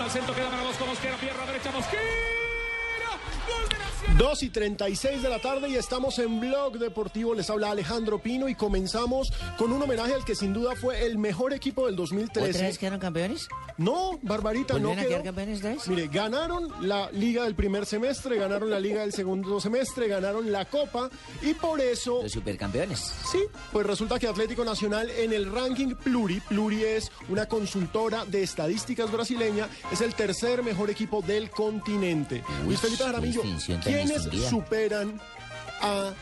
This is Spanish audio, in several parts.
Al centro, queda para Mosquera, Mosquera, pierna derecha, Mosquera. Gol de Nacional. 2 y 36 de la tarde y estamos en Blog Deportivo. Les habla Alejandro Pino y comenzamos con un homenaje al que sin duda fue el mejor equipo del ¿Otra 2013. vez quedaron campeones? No, Barbarita, no ¿Volvieron a quedar quedó. campeones otra vez? Mire, ganaron la liga del primer semestre, ganaron la liga del segundo semestre, ganaron la copa y por eso, Los supercampeones. sí, pues resulta que Atlético Nacional en el ranking Pluri, Pluri es una consultora de estadísticas brasileña, es el tercer mejor equipo del continente. Luis Felipe Jaramillo, ¿quiénes superan a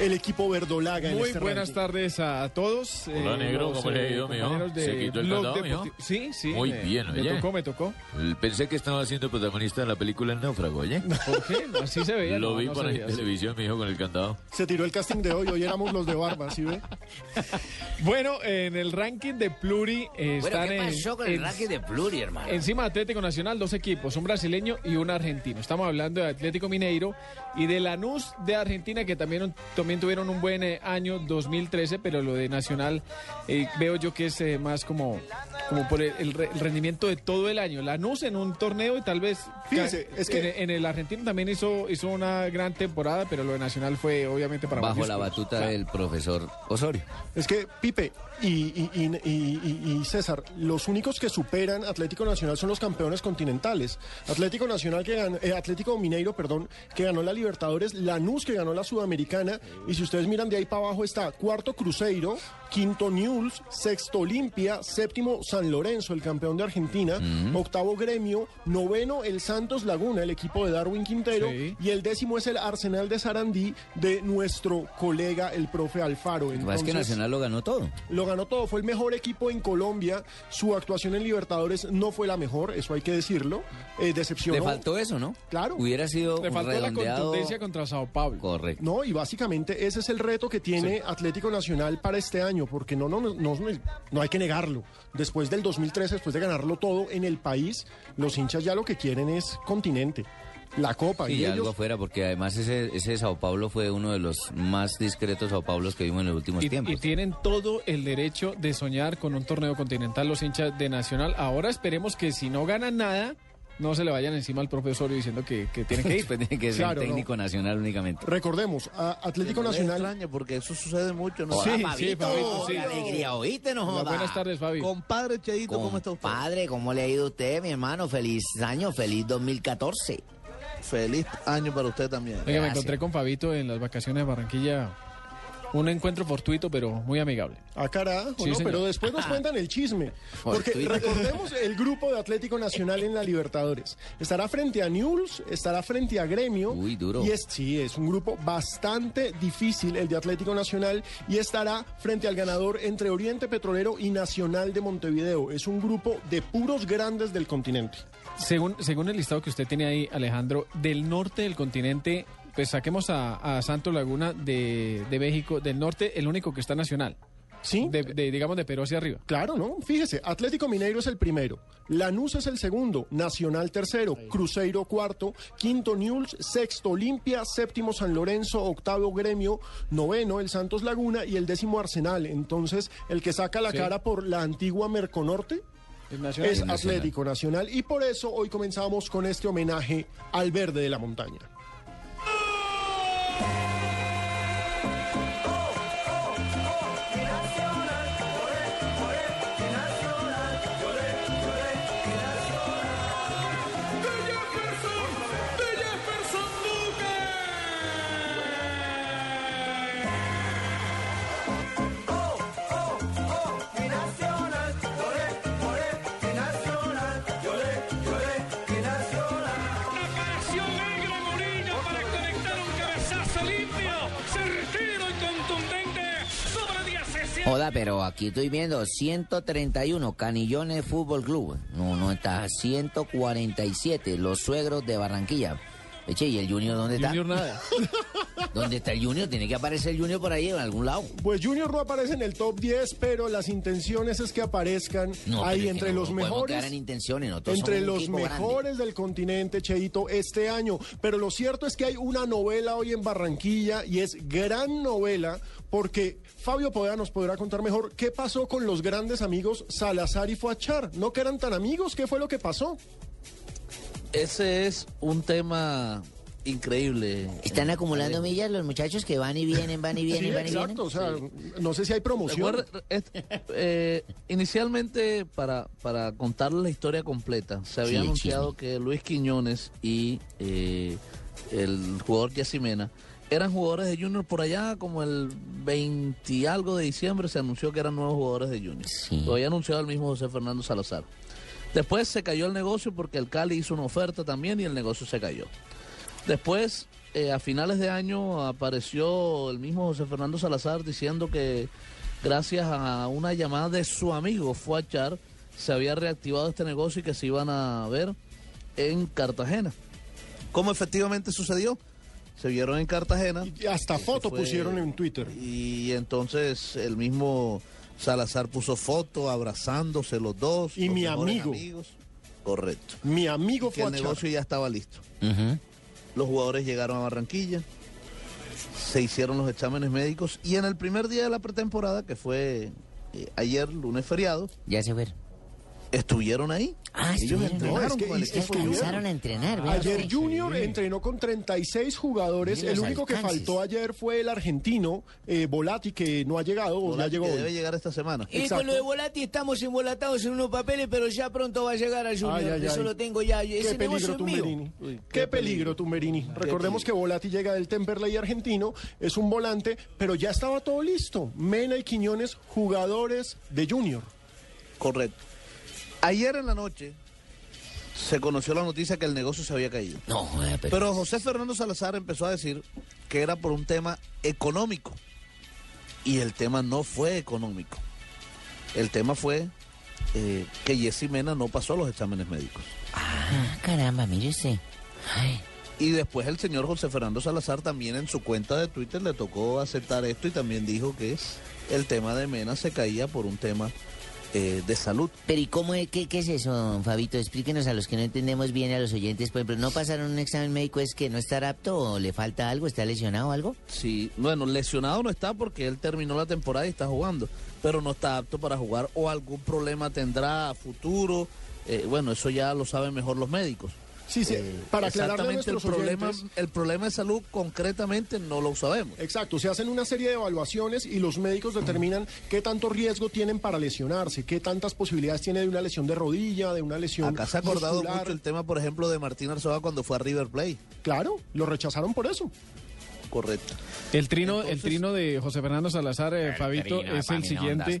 el equipo verdolaga en Muy este buenas ranking? tardes a todos. Hola, eh, negro, los, ¿cómo le ha eh, ido, mijo? de ¿Se quitó el candado, mijo? Sí, sí. Muy me- bien, Me oye. tocó, me tocó. Pensé que estaba siendo protagonista de la película El Náufrago, ¿oye? ¿Por qué? Así se veía. Lo no, vi no por ahí en televisión, mi hijo, con el candado. Se tiró el casting de hoy, hoy éramos los de barba, ¿sí ve? Bueno, en el ranking de Pluri eh, Bueno, están ¿qué en- pasó con el en- ranking de Pluri, hermano? Encima de Atlético Nacional, dos equipos, un brasileño y un argentino. Estamos hablando de Atlético Mineiro y de Lanús de Argentina, que también, también tuvieron un buen eh, año 2013, pero lo de Nacional eh, veo yo que es eh, más como, como por el, el re- el rendimiento de todo el año. Lanús en un torneo y tal vez... Fíjese, es que- en, en el argentino también hizo, hizo una gran temporada, pero lo de Nacional fue obviamente para Bajo la batuta Claro. del profesor Osorio. Es que, Pipe y, y- y- y- y- y César, los únicos que superan Atlético Nacional son los campeones continentales. Atlético Nacional que ganó, eh, Atlético Mineiro, perdón, que ganó la Libertadores, Lanús que ganó la Sudamericana, y si ustedes miran de ahí para abajo está cuarto Cruzeiro, quinto News, sexto Olimpia, séptimo San Lorenzo, el campeón de Argentina, octavo Gremio, noveno el Santos Laguna, el equipo de Darwin Quintero, Sí. y el décimo es el Arsenal de Sarandí de nuestro colega, el profe Alfaro. Pasa es que Entonces, Nacional lo ganó todo. lo ganó todo, fue el mejor equipo en Colombia. Su actuación en Libertadores no fue la mejor, eso hay que decirlo. Eh, decepcionó. Le faltó eso, ¿no? Claro. Hubiera sido Le faltó la contundencia contra Sao Paulo. Correcto. No, y básicamente ese es el reto que tiene Atlético Nacional para este año, porque no, no, no, no, no hay que negarlo. Después del 2013, después de ganarlo todo en el país, los hinchas ya lo que quieren es continente, la Copa. Sí, y algo ellos, afuera, porque además ese, ese Sao Paulo fue uno de los más discretos Sao Paulos que vimos en los últimos Y, tiempos. y tienen todo el derecho de soñar con un torneo continental los hinchas de Nacional. Ahora esperemos que si no ganan nada, no se le vayan encima al profesorio diciendo que, que tiene que ir. Después tiene que ser Claro, técnico nacional únicamente. recordemos, a Atlético Nacional. extraño porque eso sucede mucho, ¿no? Sí, Hola, sí, Fabito, Fabito, sí. alegría, oíste, no joda. buenas tardes, Fabi. Compadre Cheito, ¿cómo está usted? Padre, ¿cómo le ha ido a usted, mi hermano? Feliz año, feliz 2014. Feliz año para usted también. Oiga, me Gracias. encontré con Fabito en las vacaciones de Barranquilla. Un encuentro fortuito, pero muy amigable. Ah, carajo, Sí, ¿no? señor. Pero después nos cuentan el chisme. Porque recordemos el grupo de Atlético Nacional en la Libertadores. Estará frente a News, estará frente a Gremio. Uy, duro. Y es, sí, es un grupo bastante difícil, el de Atlético Nacional. Y estará frente al ganador entre Oriente Petrolero y Nacional de Montevideo. Es un grupo de puros grandes del continente. Según, según el listado que usted tiene ahí, Alejandro, del norte del continente, pues saquemos a, a Santos Laguna de, de México, del norte, el único que está nacional. Sí. De, de, digamos, de Perú hacia arriba. Claro, ¿no? Fíjese, Atlético Mineiro es el primero, Lanús es el segundo, Nacional tercero, Cruzeiro cuarto, quinto Newell's, sexto Olimpia, séptimo San Lorenzo, octavo Gremio, noveno el Santos Laguna y el décimo Arsenal. Entonces, el que saca la Sí. cara por la antigua Merconorte nacional. es Atlético Nacional y por eso hoy comenzamos con este homenaje al verde de la montaña. 17. Joda, pero aquí estoy viendo 131 Canillones Fútbol Club. No, no está 147 Los Suegros de Barranquilla. Eche, ¿y el Junior dónde está? Junior nada. ¿Dónde está el Junior? Tiene que aparecer el Junior por ahí en algún lado. Pues Junior no aparece en el top 10, pero las intenciones es que aparezcan No, ahí pero es que entre no los podemos mejores. en intenciones, nosotros entre los grande. mejores del continente, Cheito, este año. Pero lo cierto es que hay una novela hoy en Barranquilla y es gran novela porque Fabio Podea nos podrá contar mejor qué pasó con los grandes amigos Salazar y Fuachar. ¿No que eran tan amigos? ¿Qué fue lo que pasó? Ese es un tema increíble. Están acumulando millas los muchachos que van y vienen, van y vienen, Sí, van y vienen. exacto. O sea, no sé si hay promoción. Recuerda, es- eh, inicialmente, para, para contarles la historia completa, se había anunciado chisme. que Luis Quiñones y eh, el jugador Yacimena eran jugadores de Junior por allá, como el 20 y algo de diciembre se anunció que eran nuevos jugadores de Junior. Sí. Lo había anunciado el mismo José Fernando Salazar. Después se cayó el negocio porque el Cali hizo una oferta también y el negocio se cayó. Después, eh, a finales de año, apareció el mismo José Fernando Salazar diciendo que gracias a una llamada de su amigo Fuachar, se había reactivado este negocio y que se iban a ver en Cartagena. ¿Cómo efectivamente sucedió? Se vieron en Cartagena. Y hasta foto fue- pusieron en Twitter. Y entonces el mismo Salazar puso foto abrazándose los dos. Y los mi amigo. amigos. Correcto. Mi amigo Que el Fuachar. negocio ya estaba listo. Los jugadores llegaron a Barranquilla, se hicieron los exámenes médicos y en el primer día de la pretemporada, que fue eh, ayer, lunes feriado, Ya se fueron. Estuvieron ahí. Ah, Ellos estuvieron. entrenaron No, es que- con el. Alcanzaron a entrenar, vea Ayer. Junior entrenó con 36 jugadores. El único que faltó ayer fue el argentino eh, Volati, que no ha llegado, o ya Volati, llegó que debe llegar esta semana. Y Exacto. con lo de Volati estamos embolatados en unos papeles, pero ya pronto va a llegar al Junior. Ay, ay, Eso ay. lo tengo ya. Qué peligro. Tumberini. Uy, qué, qué peligro, Tumberini. Recordemos que Volati llega del Temperley argentino, es un volante, pero ya estaba todo listo. Mena y Quiñones, jugadores de Junior. Correcto. Ayer en la noche se conoció la noticia que el negocio se había caído. No, pero... Pero José Fernando Salazar empezó a decir que era por un tema económico. Y el tema no fue económico. El tema fue eh, que Jessy Mena no pasó los exámenes médicos. Ah, caramba, mire usted. Ay, Y después el señor José Fernando Salazar también en su cuenta de Twitter le tocó aceptar esto y también dijo que el tema de Mena se caía por un tema eh, de salud. Pero ¿y cómo es, qué, qué es eso, don Fabito? Explíquenos a los que no entendemos bien, a los oyentes, por ejemplo, ¿no pasaron un examen médico? ¿Es que no estar apto o le falta algo? ¿Está lesionado o algo? Sí, bueno, lesionado no está porque él terminó la temporada y está jugando, pero no está apto para jugar o algún problema tendrá a futuro. Eh, bueno, eso ya lo saben mejor los médicos. Sí, sí, Eh, para aclararle el problema, oyentes- el problema de salud concretamente no lo sabemos. Exacto, se hacen una serie de evaluaciones y los médicos determinan qué tanto riesgo tienen para lesionarse, qué tantas posibilidades tiene de una lesión de rodilla, de una lesión Acá se ha acordado muscular. mucho el tema, por ejemplo, de Martín Arzoa cuando fue a River Plate. Claro, lo rechazaron por eso. Correcto. El trino, el trino de José Fernando Salazar, eh, Fabito, es el siguiente.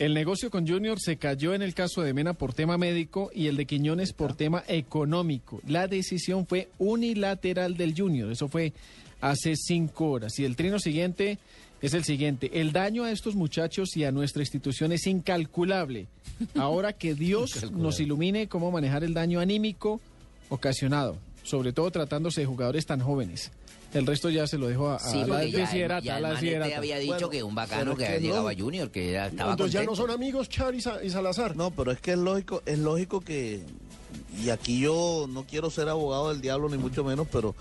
El negocio con Junior se cayó en el caso de Mena por tema médico y el de Quiñones por tema económico. La decisión fue unilateral del Junior. Eso fue hace cinco horas. Y el trino siguiente es el siguiente. El daño a estos muchachos y a nuestra institución es incalculable. Ahora que Dios nos ilumine cómo manejar el daño anímico ocasionado, sobre todo tratándose de jugadores tan jóvenes. El resto ya se lo dejo a, a Sí, la ya, desiderata, ya la desiderata. había dicho Bueno, que un bacano que que había llegado no- a Junior, que era, estaba Entonces ya no son amigos Char y, Sa- y Salazar. No, pero es que es lógico, es lógico que, y aquí yo no quiero ser abogado del diablo ni mucho menos, pero,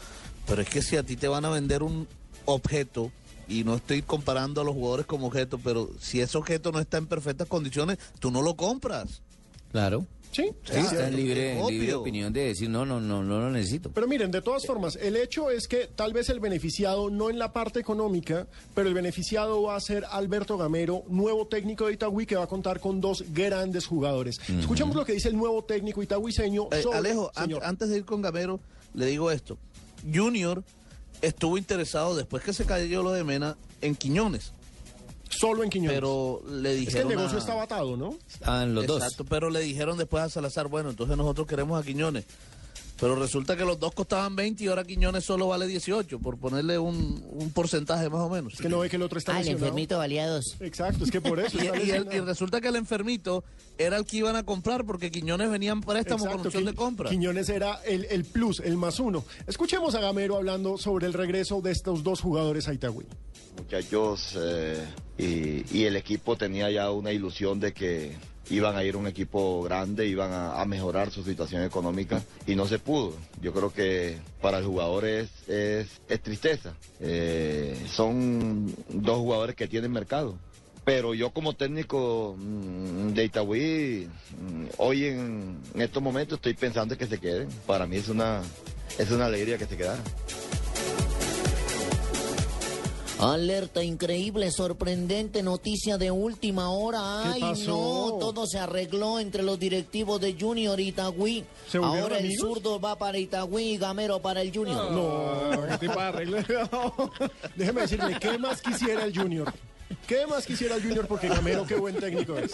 pero es que si a ti te van a vender un objeto, y no estoy comparando a los jugadores como objeto, pero si ese objeto no está en perfectas condiciones, tú no lo compras. Claro. Sí, Sí, está en libre, libre opinión de decir, no, no, no, no lo necesito. Pero miren, de todas formas, el hecho es que tal vez el beneficiado, no en la parte económica, pero el beneficiado va a ser Alberto Gamero, nuevo técnico de Itagüí, que va a contar con dos grandes jugadores. Escuchemos lo que dice el nuevo técnico itagüiseño. Eh, sobre- Alejo, an- antes de ir con Gamero, le digo esto. Junior estuvo interesado, después que se cayó lo de Mena, en Quiñones. Solo en Quiñones. Pero le es que dijeron. el negocio a- estaba atado, ¿no? Estaban los Exacto, pero le dijeron después a Salazar, bueno, entonces nosotros queremos a Quiñones. Pero resulta que los dos costaban 20 y ahora Quiñones solo vale 18, por ponerle un, un porcentaje más o menos. Es que no ve que el otro está Ah, el lesionado. enfermito valía dos. Exacto, es que por eso Y, está y el- y resulta que el enfermito era el que iban a comprar porque Quiñones venía en préstamo con Exacto, opción Qui- de compra. Quiñones era el, el plus, el más uno. Escuchemos a Gamero hablando sobre el regreso de estos dos jugadores a Itagüí. muchachos eh, y, y el equipo tenía ya una ilusión de que iban a ir un equipo grande, iban a, mejorar su situación económica y no se pudo. Yo creo que para el jugador es, tristeza. Eh, son dos jugadores que tienen mercado. Pero yo como técnico mm, de Itagüí, mm, hoy en, en estos momentos estoy pensando en que se queden. Para mí es una, es una alegría que se quedaran. Alerta increíble, sorprendente noticia de última hora. ¿Qué Ay, pasó? no, todo se arregló entre los directivos de Junior y Itagüí. ¿Se volvieron Ahora el amigos? zurdo va para Itagüí y Gamero para el Junior. No, ¿Qué tipo de arreglo? déjeme decirle, ¿qué más quisiera el Junior? ¿Qué más quisiera el Junior? Porque Gamero, qué buen técnico es.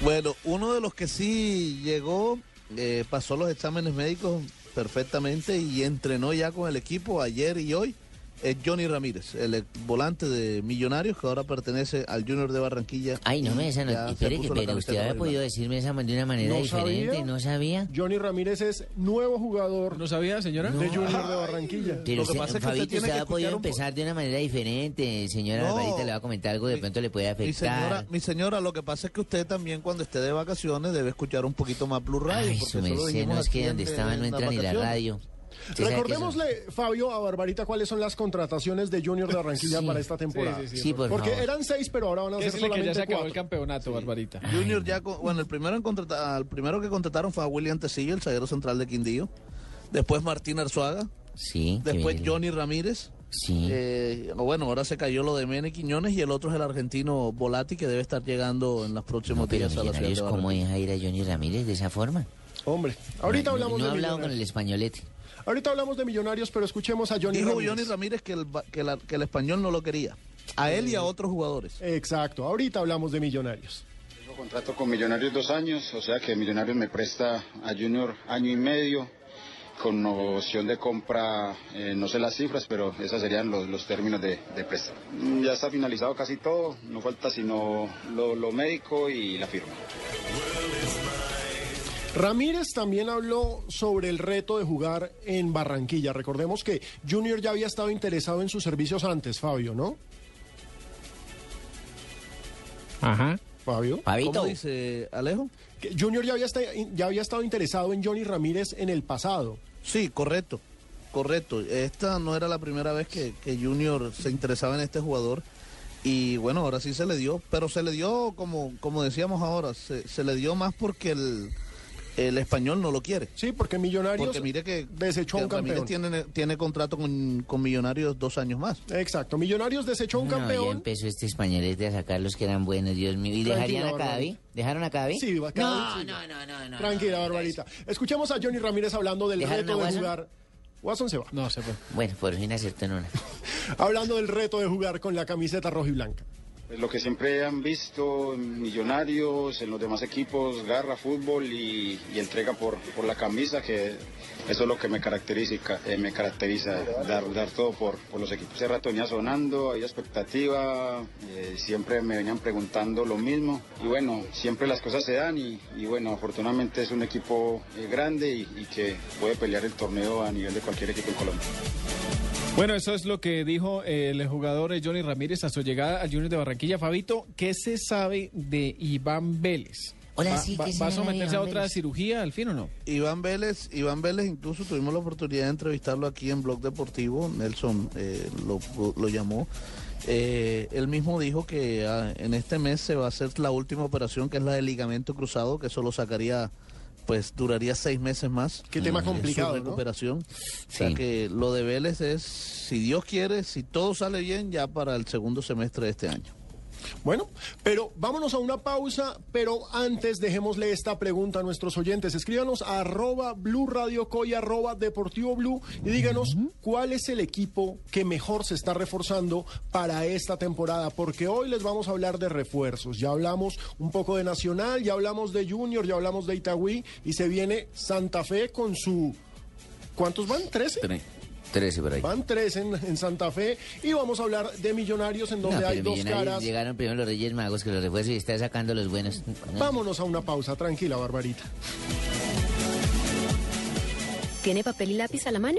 Bueno, uno de los que sí llegó, eh, pasó los exámenes médicos perfectamente y entrenó ya con el equipo ayer y hoy, es Johnny Ramírez, el ex volante de Millonarios que ahora pertenece al Junior de Barranquilla. Ay, no me esa no, espere, que, pero usted había podido decirme esa de una manera ¿No diferente, sabía? no sabía. Johnny Ramírez es nuevo jugador ¿No sabía, señora? de Junior de Barranquilla. Pero Lo que usted, pasa es que usted Fabito, tiene usted que ha podido empezar de una manera diferente. Señora No. Barbarita le va a comentar algo, de Mi- pronto le puede Mi señora, afectar. mi señora, lo que pasa es que usted también cuando esté de vacaciones debe escuchar un poquito más Blue Radio. Ay, su merced, no es que donde estaba no entra ni la radio. Recordémosle, Fabio, a Barbarita, cuáles son las contrataciones de Junior de Barranquilla Sí. para esta temporada. Sí, sí, Sí, por Porque favor. eran seis, pero ahora van a ser que ya se solamente acabó el campeonato, Barbarita. Junior ya, bueno, el primero, en el primero que contrataron fue a William Tecillo, el zaguero central de Quindío. Después Martín Arzuaga. Sí. Después Johnny Ramírez. Sí. Eh, bueno, ahora se cayó lo de Mene Quiñones y el otro es el argentino Volati que debe estar llegando en los próximos No, días a la ciudad de ¿cómo Barranquilla. deja ir a Johnny Ramírez de esa forma? Hombre, ahorita no, hablamos no de ha hablado con el españolete. Ahorita hablamos de millonarios, pero escuchemos a Johnny Dijo Ramírez. Johnny Ramírez que el, que, la- que el español no lo quería. A él y a otros jugadores. Exacto, ahorita hablamos de millonarios. Tengo contrato con Millonarios dos años, o sea que Millonarios me presta a Junior año y medio, con opción de compra, eh, no sé las cifras, pero esos serían los, los términos de, de préstamo. Mm, Ya está finalizado casi todo, no falta sino lo, lo médico y la firma. Ramírez también habló sobre el reto de jugar en Barranquilla. Recordemos que Junior ya había estado interesado en sus servicios antes, Fabio, ¿no? Ajá. Fabio. Fabito. ¿Cómo dice Alejo? Que Junior ya había, ya había estado interesado en Johnny Ramírez en el pasado. Sí, correcto. Correcto. Esta no era la primera vez que, que Junior se interesaba en este jugador. Y bueno, ahora sí se le dio. Pero se le dio, como, como decíamos ahora, se, se le dio más porque el, el español no lo quiere. Sí, porque Millonarios Porque mire que, desechó que un campeón. Ramírez tiene, tiene contrato con, con Millonarios dos años más. Exacto, Millonarios desechó un No, ya campeón. empezó este españolete a sacar los que eran buenos, Dios mío. ¿Y dejarían a Cadavi? ¿Dejaron a Cadavi? Sí, va a Cadavi, No, sí. no, no, no, no. Tranquila, no, Barbarita. Escuchemos a Johnny Ramírez hablando del ¿Dejaron reto a de jugar. Watson se va. No, se fue. Bueno, por fin acertó en una. Hablando del reto de jugar con la camiseta roja y blanca. Lo que siempre han visto en Millonarios, en los demás equipos, garra, fútbol y, entrega por, por la camisa, que eso es lo que me caracteriza, eh, me caracteriza dar, dar todo por, por los equipos. Hace rato venía sonando, había expectativa, eh, siempre me venían preguntando lo mismo y bueno, siempre las cosas se dan y, y bueno, afortunadamente es un equipo eh, grande y, y que puede pelear el torneo a nivel de cualquier equipo en Colombia. Bueno, eso es lo que dijo el jugador eh, Johnny Ramírez a su llegada al Junior de Barranquilla. Fabito, ¿qué se sabe de Iván Vélez? Hola, ¿Va, sí, va- ¿qué se va a someterse a otra Vélez? cirugía al fin o no? Iván Vélez, Iván Vélez incluso tuvimos la oportunidad de entrevistarlo aquí en Blog Deportivo, Nelson eh, lo, lo llamó. Eh, él mismo dijo que ah, en este mes se va a hacer la última operación que es la del ligamento cruzado, que solo sacaría, pues duraría seis meses más. Qué tema en complicado, Su ¿no? recuperación. O sea que lo de Vélez es, si Dios quiere, si todo sale bien, ya para el segundo semestre de este año. Bueno, pero vámonos a una pausa, pero antes dejémosle esta pregunta a nuestros oyentes. Escríbanos a arroba Blue Radio Co y arroba Deportivo Blue y díganos cuál es el equipo que mejor se está reforzando para esta temporada, porque hoy les vamos a hablar de refuerzos. Ya hablamos un poco de Nacional, ya hablamos de Junior, ya hablamos de Itagüí y se viene Santa Fe con su... ¿Cuántos van? ¿13? Tre- Trece por ahí. Van tres en, en Santa Fe y vamos a hablar de Millonarios en donde No, hay dos caras. llegaron primero los Reyes Magos que los refuerzos y está sacando los buenos. Vámonos a una pausa, tranquila, Barbarita. ¿Tiene papel y lápiz a la mano?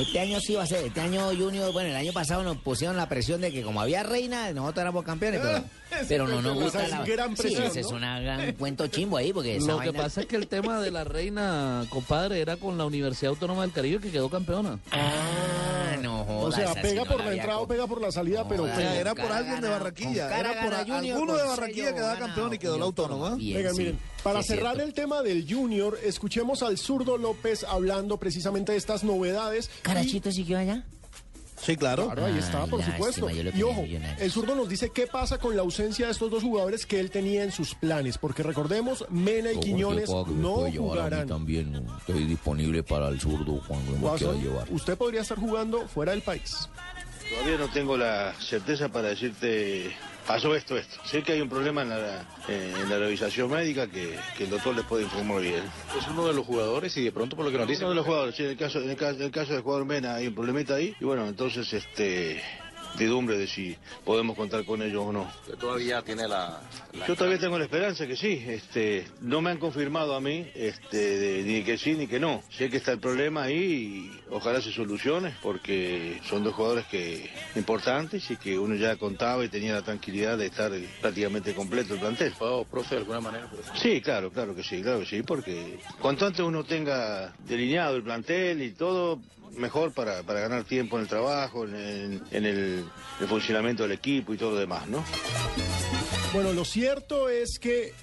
Este año sí va a ser. Este año Junior, bueno, el año pasado nos pusieron la presión de que como había reina, nosotros éramos campeones, pero, pero no nos gusta es la... gran sí, presión, es una gran cuento chimbo ahí, porque esa Lo que pasa es que el tema de la reina, compadre, era con la Universidad Autónoma del Caribe que quedó campeona. Ah, no O sea, pega por la entrada o pega por la salida, pero... Era por alguien de Barranquilla. Era por alguno de Barranquilla que da campeón y quedó la autónoma. Venga, miren, para cerrar el tema del Junior, escuchemos al zurdo López hablando precisamente de estas novedades. ¿Carachito siguió allá? Sí, claro. Claro, ahí está, Ay, por lástima, supuesto. Y ojo, el zurdo nos dice qué pasa con la ausencia de estos dos jugadores que él tenía en sus planes, porque recordemos, Mena y Quiñones no jugarán. también estoy disponible para el zurdo cuando me quiera llevar. usted podría estar jugando fuera del país. Todavía no tengo la certeza para decirte, pasó esto, esto. Sé que hay un problema en la, eh, en la revisación médica que, que el doctor les puede informar bien. Es uno de los jugadores y de pronto por lo que nos dicen... Uno de los jugadores, sí, en el caso, en el caso, en el caso del jugador Mena hay un problemita ahí. Y bueno, entonces, este, de si podemos contar con ellos o no. Todavía tiene la... la- Yo todavía tengo la esperanza que sí. Este, no me han confirmado a mí este, de- ni que sí ni que no. Sé que está el problema ahí y ojalá se solucione porque son dos jugadores que importantes y que uno ya contaba y tenía la tranquilidad de estar prácticamente completo el plantel. Oh, profe, de alguna manera. Sí, claro, claro que sí, claro que sí, porque cuanto antes uno tenga delineado el plantel y todo, mejor para, para ganar tiempo en el trabajo, en, el- en el, el funcionamiento del equipo y todo lo demás, ¿no? Bueno, lo cierto es que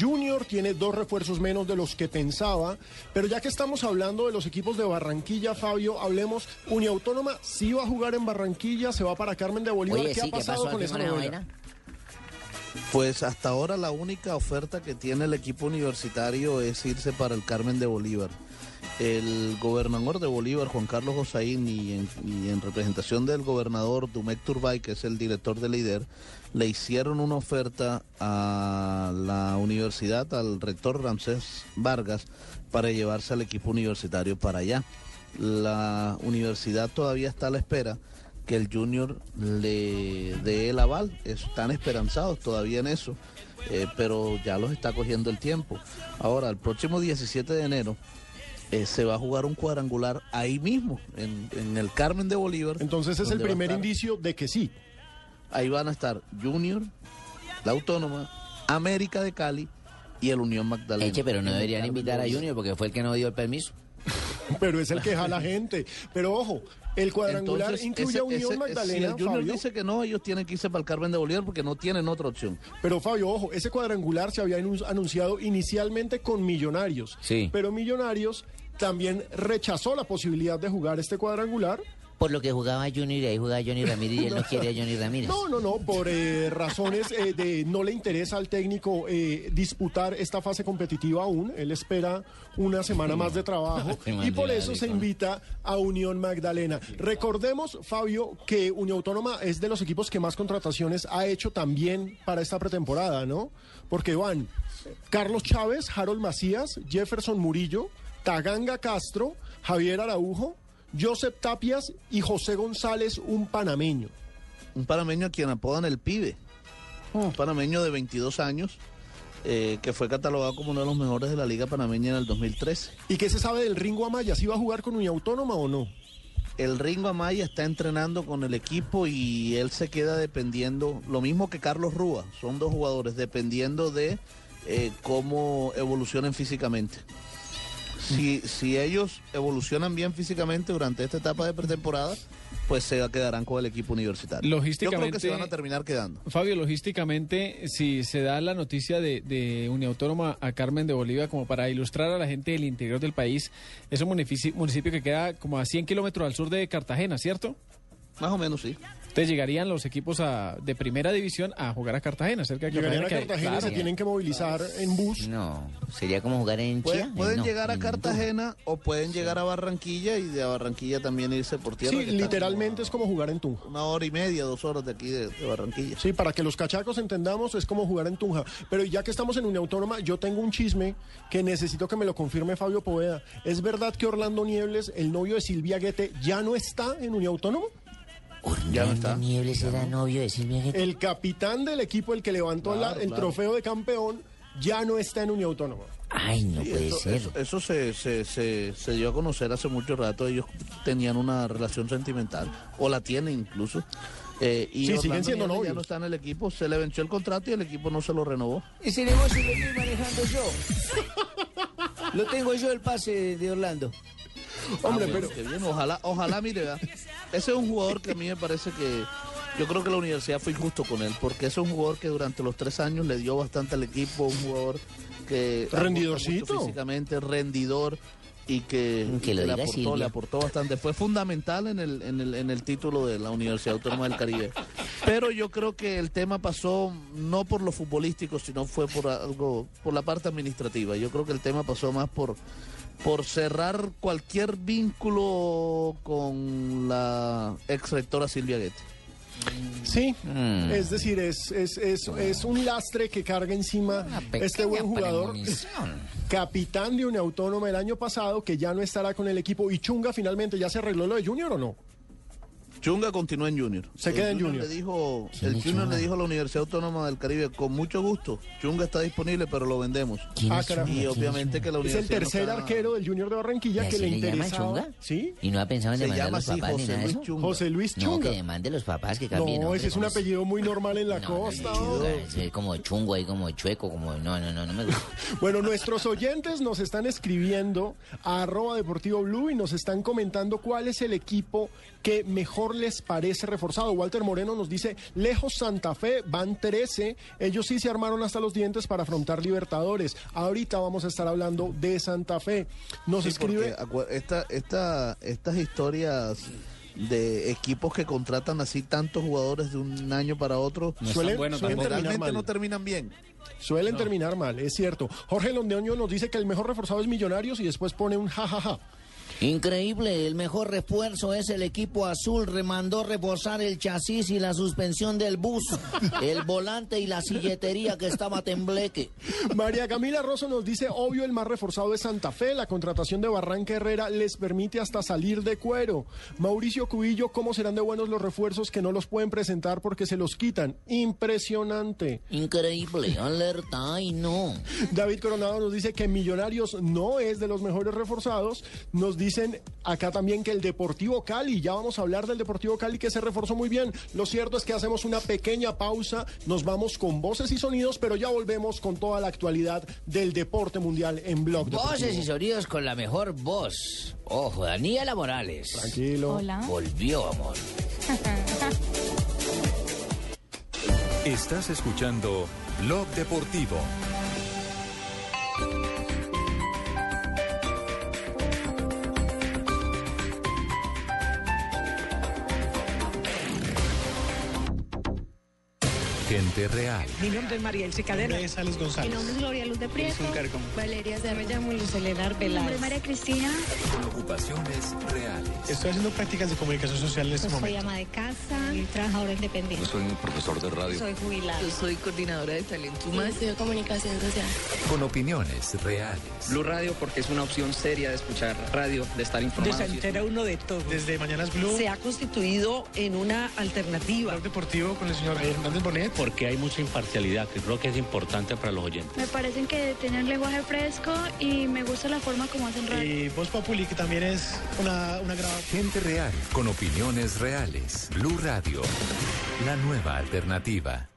Junior tiene dos refuerzos menos de los que pensaba, pero ya que estamos hablando de los equipos de Barranquilla, Fabio, hablemos, Uniautónoma sí va a jugar en Barranquilla, se va para Carmen de Bolívar. Oye, ¿Qué sí, ha ¿qué pasado pasó con esa con esa novela? vaina? Pues hasta ahora la única oferta que tiene el equipo universitario es irse para el Carmen de Bolívar. El gobernador de Bolívar, Juan Carlos Josaín, y en, representación del gobernador Dumec Turbay, que es el director del líder, le hicieron una oferta a la universidad, al rector Ramsés Vargas, para llevarse al equipo universitario para allá. La universidad todavía está a la espera que el Junior le dé el aval. Están esperanzados todavía en eso, eh, pero ya los está cogiendo el tiempo. Ahora, el próximo 17 de enero eh, se va a jugar un cuadrangular ahí mismo, en, en el Carmen de Bolívar. Entonces es el primer estar- indicio de que sí. Ahí van a estar Junior, la Autónoma América de Cali y el Unión Magdalena. Eche, pero no deberían invitar a Junior porque fue el que no dio el permiso. Pero es el que jala gente. Pero ojo, el cuadrangular Entonces, incluye ese- a Unión ese- Magdalena. Si el Junior Fabio. dice que no, ellos tienen que irse para el Carmen de Bolívar porque no tienen otra opción. Pero Fabio, ojo, ese cuadrangular se había anun- anunciado inicialmente con Millonarios. Sí. Pero Millonarios también rechazó la posibilidad de jugar este cuadrangular. Por lo que jugaba Junior y ahí jugaba Johnny Ramírez y él no quiere a Johnny Ramírez. No, no, no, por eh, razones eh, de no le interesa al técnico eh, disputar esta fase competitiva aún. Él espera una semana más de trabajo y por eso se invita a Unión Magdalena. Recordemos, Fabio, que Unión Autónoma es de los equipos que más contrataciones ha hecho también para esta pretemporada, ¿no? Porque van Carlos Chávez, Harold Macías, Jefferson Murillo, Taganga Castro, Javier Araujo, Joseph Tapias y José González, un panameño. Un panameño a quien apodan el pibe. Un panameño de 22 años eh, que fue catalogado como uno de los mejores de la Liga Panameña en el 2013. ¿Y qué se sabe del Ringo Amaya? ¿Si va a jugar con Unión Autónoma o no? El Ringo Amaya está entrenando con el equipo y él se queda dependiendo, lo mismo que Carlos Rúa, son dos jugadores, dependiendo de eh, cómo evolucionen físicamente. Si, si ellos evolucionan bien físicamente durante esta etapa de pretemporada, pues se quedarán con el equipo universitario. Yo creo que se Logísticamente- van a terminar quedando. Fabio, logísticamente, si se da la noticia de, de Uniautónoma a Carmen de Bolivia, como para ilustrar a la gente del interior del país, es un municipio, municipio que queda como a 100 kilómetros al sur de Cartagena, ¿cierto? Más o menos, sí. Entonces llegarían los equipos a- de primera división a jugar a Cartagena, cerca de Llegarían Cartagena. a que- Cartagena y se claro. tienen que movilizar en bus. No, sería como jugar en Pueden, Chía. pueden No, llegar a en Cartagena o pueden llegar a Barranquilla y de Barranquilla también irse por tierra. Sí, literalmente es como jugar en Tunja. Una hora y media, dos horas de aquí de, de Barranquilla. Sí, para que los cachacos entendamos, es como jugar en Tunja. Pero ya que estamos en Unión Autónoma, yo tengo un chisme que necesito que me lo confirme Fabio Poveda. ¿Es verdad que Orlando Niebles, el novio de Silvia Guete, ya no está en Unión Autónoma? Ya no está. Niebles era novio de Silvia Guete. El capitán del equipo, el que levantó la- el claro. trofeo de campeón, ya no está en Unión Autónoma. Ay, no Sí, puede eso, ser. eso- eso se, se, se, se dio a conocer hace mucho rato. Ellos tenían una relación sentimental, o la tienen incluso. Eh, y Sí, Orlando siguen siendo Nieves Ya novios. no está en el equipo, se le venció el contrato y el equipo no se lo renovó. Ese negocio lo estoy manejando yo. Lo tengo yo el pase de Orlando. Hombre, Ah, bueno, pero qué bien. Ojalá, ojalá, mire, vea. ese es un jugador que a mí me parece que yo creo que la universidad fue injusto con él, porque ese es un jugador que durante los tres años le dio bastante al equipo, un jugador que Rendidorcito. físicamente, rendidor y que, Que lo le aportó, Silvia. le aportó bastante. Fue fundamental en el, en el, en el título de la Universidad Autónoma del Caribe. Pero yo creo que el tema pasó no por lo futbolístico, sino fue por algo, por la parte administrativa. Yo creo que el tema pasó más por por cerrar cualquier vínculo con la ex rectora Silvia Guete. sí, Mm. es decir, es, es, es, es un lastre que carga encima este buen jugador. Capitán de Unión Autónoma el año pasado, que ya no estará con el equipo. ¿Y Chunga finalmente ya se arregló lo de Junior o no? Chunga continúa en Junior. Se El queda en Junior. Le dijo, ¿Quién el Junior Chunga? le dijo a la Universidad Autónoma del Caribe, con mucho gusto, Chunga está disponible, pero lo vendemos. ¿Quién Ah, carajo. Y ¿Quién es obviamente que la Es el Universidad no tercer está- arquero del Junior de Barranquilla ¿Y que le interesaba. Chunga? ¿Sí? ¿Y no ha pensado en Se demandar a llama los así papás ni José nada de Luis eso? Chunga. José Luis No, Chunga. que demande los papás que cambien. No, ese es un ¿cómo apellido muy normal en la No, no, costa. Es como chungo ahí, como chueco, como... No, no, no, no me gusta. Bueno, nuestros oyentes nos están escribiendo a arroba deportivo blue y nos están comentando cuál es el equipo que mejor les parece reforzado. Walter Moreno nos dice, lejos Santa Fe, van 13, ellos sí se armaron hasta los dientes para afrontar Libertadores. Ahorita vamos a estar hablando de Santa Fe. Nos Sí, escribe... esta, esta, estas historias de equipos que contratan así tantos jugadores de un año para otro Suelen, buenos suelen terminar generalmente mal. no terminan bien. Suelen terminar mal, es cierto. Jorge Londeño nos dice que el mejor reforzado es Millonarios y después pone un jajaja. Increíble, el mejor refuerzo es el equipo azul. Remandó reforzar el chasis y la suspensión del bus, el volante y la silletería que estaba tembleque. María Camila Rosso nos dice, obvio el más reforzado es Santa Fe, la contratación de Barranca Herrera les permite hasta salir de cuero. Mauricio Cubillo, ¿cómo serán de buenos los refuerzos que no los pueden presentar porque se los quitan? Impresionante. Increíble, alerta, ay no. David Coronado nos dice que Millonarios no es de los mejores reforzados. Nos dice Dicen acá también que el Deportivo Cali, ya vamos a hablar del Deportivo Cali que se reforzó muy bien. Lo cierto es que hacemos una pequeña pausa, nos vamos con voces y sonidos, pero ya volvemos con toda la actualidad del deporte mundial en Blog Deportivo. Voces y sonidos con la mejor voz. Ojo, Daniela Morales. Tranquilo. Hola. Volvió, amor. Estás escuchando Blog Deportivo. Gente real. Mi nombre es María Elsie Cadena. es Alex González. Mi nombre es Gloria Luz de Prieto. Valeria Se me llamo Luz Elena Arbeláez. María Cristina. Con ocupaciones reales. Estoy haciendo prácticas de comunicación social en este Soy momento. ama de casa y trabajadora independiente. soy un profesor de radio. Soy jubilada. Yo soy coordinadora de talento humano. Estudio comunicación social. Con opiniones reales. Blue Radio porque es una opción seria de escuchar radio, de estar informado. Se entera uno de todo. Desde Mañanas Blue, Se ha constituido en una alternativa. Deportivo con el señor Hernández Bonet. Porque hay mucha imparcialidad, que creo que es importante para los oyentes. Me parecen que tienen lenguaje fresco y me gusta la forma como hacen radio. Y Voz Populi, que también es una, una gran... Gente real. Con opiniones reales. Blue Radio. La nueva alternativa.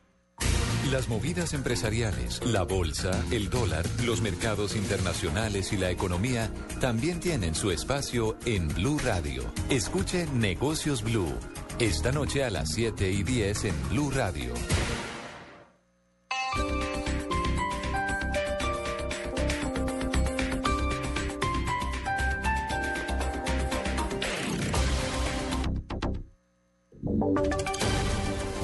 Las movidas empresariales, la bolsa, el dólar, los mercados internacionales y la economía también tienen su espacio en Blue Radio. Escuche Negocios Blue. Esta noche a las 7 y 10 en Blue Radio.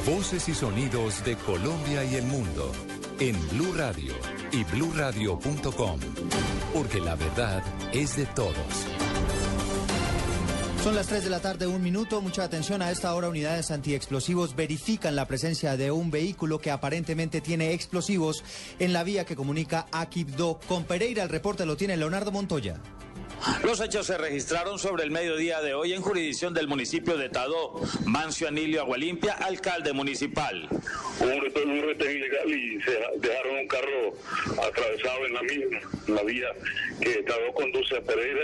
Voces y sonidos de Colombia y el mundo en Blue Radio y bluradio.com, porque la verdad es de todos. Son las 3 de la tarde, un minuto. Mucha atención a esta hora. Unidades antiexplosivos verifican la presencia de un vehículo que aparentemente tiene explosivos en la vía que comunica a Quibdó con Pereira. El reporte lo tiene Leonardo Montoya. Los hechos se registraron sobre el mediodía de hoy en jurisdicción del municipio de Tadó. Mancio Anilio Agualimpia, alcalde municipal. Un retén, un retén ilegal y se dejaron un carro atravesado en la misma, en la vía que Tadó conduce a Pereira,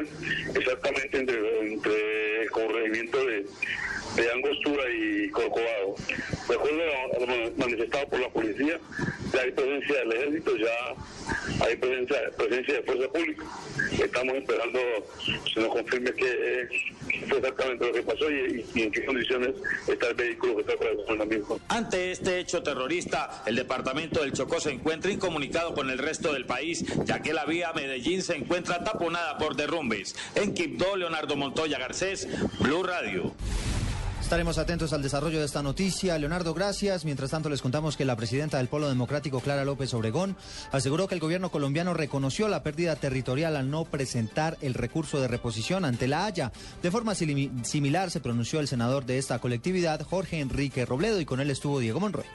exactamente entre, entre el corregimiento de, de Angostura y Corcovado. De lo manifestado por la policía, ya hay presencia del ejército, ya hay presencia, presencia de fuerza pública. Estamos esperando se nos confirme qué fue exactamente lo que pasó y, y en qué condiciones está el vehículo que está en la misma. Ante este hecho terrorista, el departamento del Chocó se encuentra incomunicado con el resto del país, ya que la vía Medellín se encuentra taponada por derrumbes. En Quibdó, Leonardo Montoya Garcés, Blue Radio. Estaremos atentos al desarrollo de esta noticia. Leonardo, gracias. Mientras tanto, les contamos que la presidenta del Polo Democrático, Clara López Obregón, aseguró que el gobierno colombiano reconoció la pérdida territorial al no presentar el recurso de reposición ante la Haya. De forma simi- similar se pronunció el senador de esta colectividad, Jorge Enrique Robledo, y con él estuvo Diego Monroy.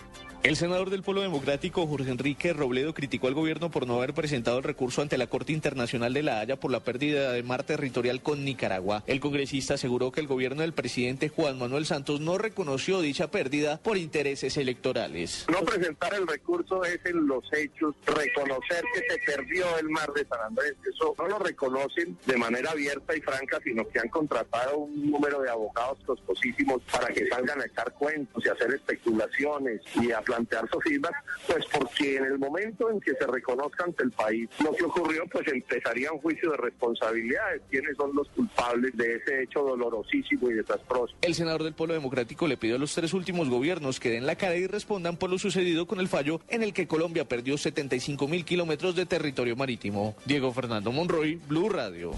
El senador del Polo Democrático, Jorge Enrique Robledo, criticó al gobierno por no haber presentado el recurso ante la Corte Internacional de la Haya por la pérdida de mar territorial con Nicaragua. El congresista aseguró que el gobierno del presidente Juan Manuel Santos no reconoció dicha pérdida por intereses electorales. No presentar el recurso es en los hechos reconocer que se perdió el mar de San Andrés. Eso no lo reconocen de manera abierta y franca, sino que han contratado un número de abogados costosísimos para que salgan a echar cuentos y hacer especulaciones y a plantear sofismas, pues porque en el momento en que se reconozca ante el país lo que ocurrió, pues empezaría un juicio de responsabilidades. ¿Quiénes son los culpables de ese hecho dolorosísimo y desastroso? El senador del Polo Democrático le pidió a los tres últimos gobiernos que den la cara y respondan por lo sucedido con el fallo en el que Colombia perdió 75 mil kilómetros de territorio marítimo. Diego Fernando Monroy, Blue Radio.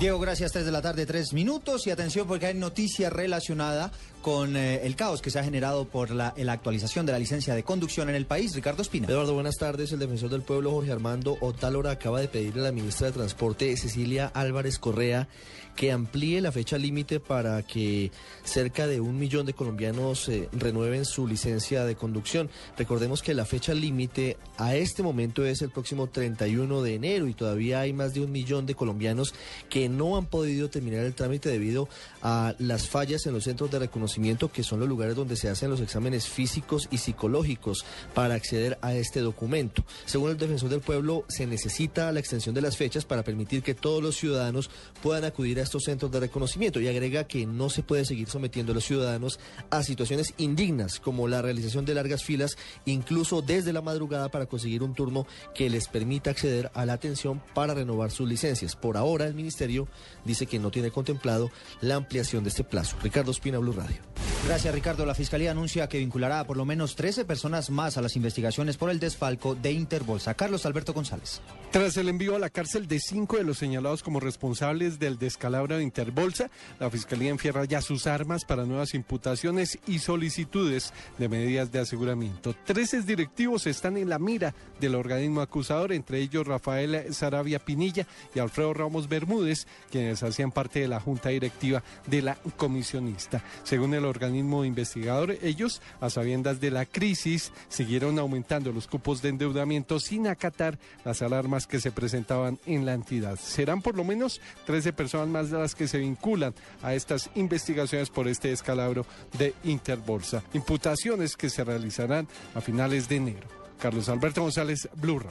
Diego, gracias. 3 de la tarde, 3 minutos. Y atención porque hay noticia relacionada con eh, el caos que se ha generado por la, la actualización de la licencia de conducción en el país. Ricardo Espina. Eduardo, buenas tardes. El defensor del pueblo, Jorge Armando Otálora, acaba de pedirle a la ministra de Transporte, Cecilia Álvarez Correa, que amplíe la fecha límite para que cerca de un millón de colombianos eh, renueven su licencia de conducción. Recordemos que la fecha límite a este momento es el próximo 31 de enero y todavía hay más de un millón de colombianos que no han podido terminar el trámite debido a las fallas en los centros de reconocimiento, que son los lugares donde se hacen los exámenes físicos y psicológicos para acceder a este documento. Según el defensor del pueblo, se necesita la extensión de las fechas para permitir que todos los ciudadanos puedan acudir a estos centros de reconocimiento y agrega que no se puede seguir sometiendo a los ciudadanos a situaciones indignas como la realización de largas filas, incluso desde la madrugada para conseguir un turno que les permita acceder a la atención para renovar sus licencias. Por ahora el ministerio dice que no tiene contemplado la ampliación de este plazo. Ricardo Espina, Blue Radio. Gracias, Ricardo. La Fiscalía anuncia que vinculará a por lo menos 13 personas más a las investigaciones por el desfalco de Interbolsa. Carlos Alberto González. Tras el envío a la cárcel de cinco de los señalados como responsables del descalabro de Interbolsa, la Fiscalía enfierra ya sus armas para nuevas imputaciones y solicitudes de medidas de aseguramiento. Trece directivos están en la mira del organismo acusador, entre ellos Rafael Sarabia Pinilla y Alfredo Ramos Bermúdez, quienes hacían parte de la junta directiva de la comisionista. Según el organismo investigador, ellos, a sabiendas de la crisis, siguieron aumentando los cupos de endeudamiento sin acatar las alarmas que se presentaban en la entidad. Serán por lo menos 13 personas más de las que se vinculan a estas investigaciones por este descalabro de Interbolsa. Imputaciones que se realizarán a finales de enero. Carlos Alberto González, Blue.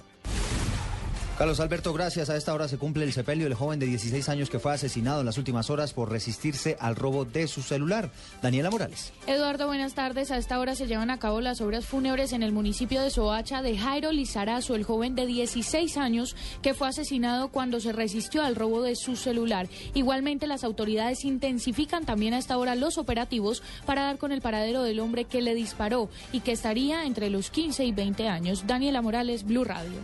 Carlos Alberto, gracias. A esta hora se cumple el sepelio del joven de 16 años que fue asesinado en las últimas horas por resistirse al robo de su celular. Daniela Morales. Eduardo, buenas tardes. A esta hora se llevan a cabo las obras fúnebres en el municipio de Soacha de Jairo Lizarazo, el joven de 16 años que fue asesinado cuando se resistió al robo de su celular. Igualmente, las autoridades intensifican también a esta hora los operativos para dar con el paradero del hombre que le disparó y que estaría entre los 15 y 20 años. Daniela Morales, Blue Radio.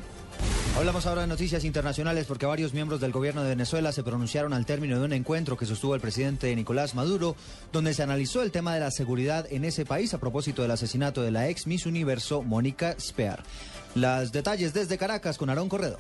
Hablamos ahora de noticias internacionales porque varios miembros del gobierno de Venezuela se pronunciaron al término de un encuentro que sostuvo el presidente Nicolás Maduro, donde se analizó el tema de la seguridad en ese país a propósito del asesinato de la ex Miss Universo Mónica Spear. Los detalles desde Caracas con Aarón Corredor.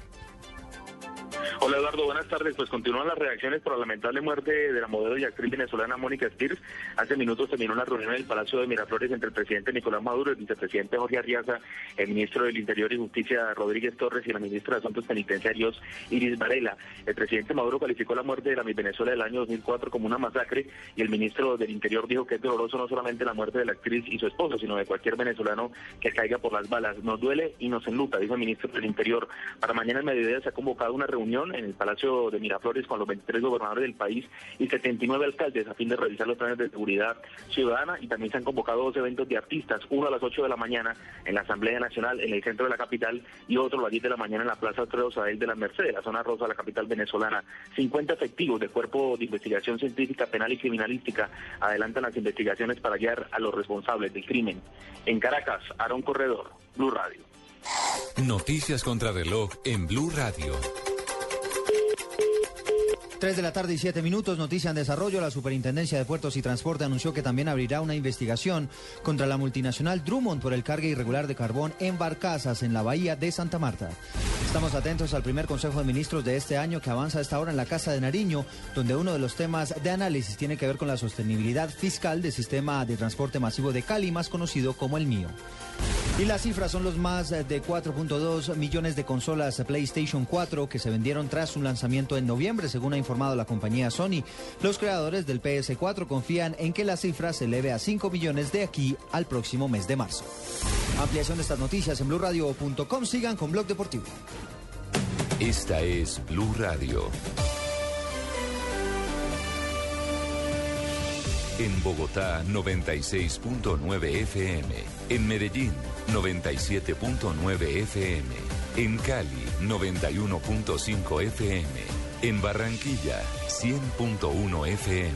Hola Eduardo, buenas tardes. Pues continúan las reacciones por la lamentable muerte de la modelo y actriz venezolana Mónica Spears. Hace minutos terminó una reunión en el Palacio de Miraflores entre el presidente Nicolás Maduro, el vicepresidente Jorge Arriaza, el ministro del Interior y Justicia Rodríguez Torres y la ministra de Asuntos Penitenciarios Iris Varela. El presidente Maduro calificó la muerte de la Miss Venezuela del año 2004 como una masacre y el ministro del Interior dijo que es doloroso no solamente la muerte de la actriz y su esposo, sino de cualquier venezolano que caiga por las balas. Nos duele y nos enluta, dijo el ministro del Interior. Para mañana al mediodía se ha convocado una reunión en el Palacio de Miraflores con los 23 gobernadores del país y 79 alcaldes a fin de revisar los planes de seguridad ciudadana y también se han convocado dos eventos de artistas, uno a las 8 de la mañana en la Asamblea Nacional en el centro de la capital y otro a las 10 de la mañana en la Plaza Alfredo Sadel de la Merced, la zona rosa de la capital venezolana. 50 efectivos del Cuerpo de Investigación Científica, Penal y Criminalística adelantan las investigaciones para guiar a los responsables del crimen. En Caracas, Aaron Corredor, Blue Radio. Noticias contra reloj en Blue Radio. 3 de la tarde y 7 minutos, noticia en desarrollo. La Superintendencia de Puertos y Transporte anunció que también abrirá una investigación contra la multinacional Drummond por el carga irregular de carbón en barcazas en la bahía de Santa Marta. Estamos atentos al primer Consejo de Ministros de este año que avanza a esta hora en la Casa de Nariño, donde uno de los temas de análisis tiene que ver con la sostenibilidad fiscal del sistema de transporte masivo de Cali, más conocido como el mío. Y las cifras son los más de 4.2 millones de consolas PlayStation 4 que se vendieron tras su lanzamiento en noviembre, según ha informado la compañía Sony. Los creadores del PS4 confían en que la cifra se eleve a 5 millones de aquí al próximo mes de marzo. Ampliación de estas noticias en blurradio.com. Sigan con Blog Deportivo. Esta es Blue Radio. En Bogotá, 96.9 FM. En Medellín, 97.9 FM. En Cali, 91.5 FM. En Barranquilla, 100.1 FM.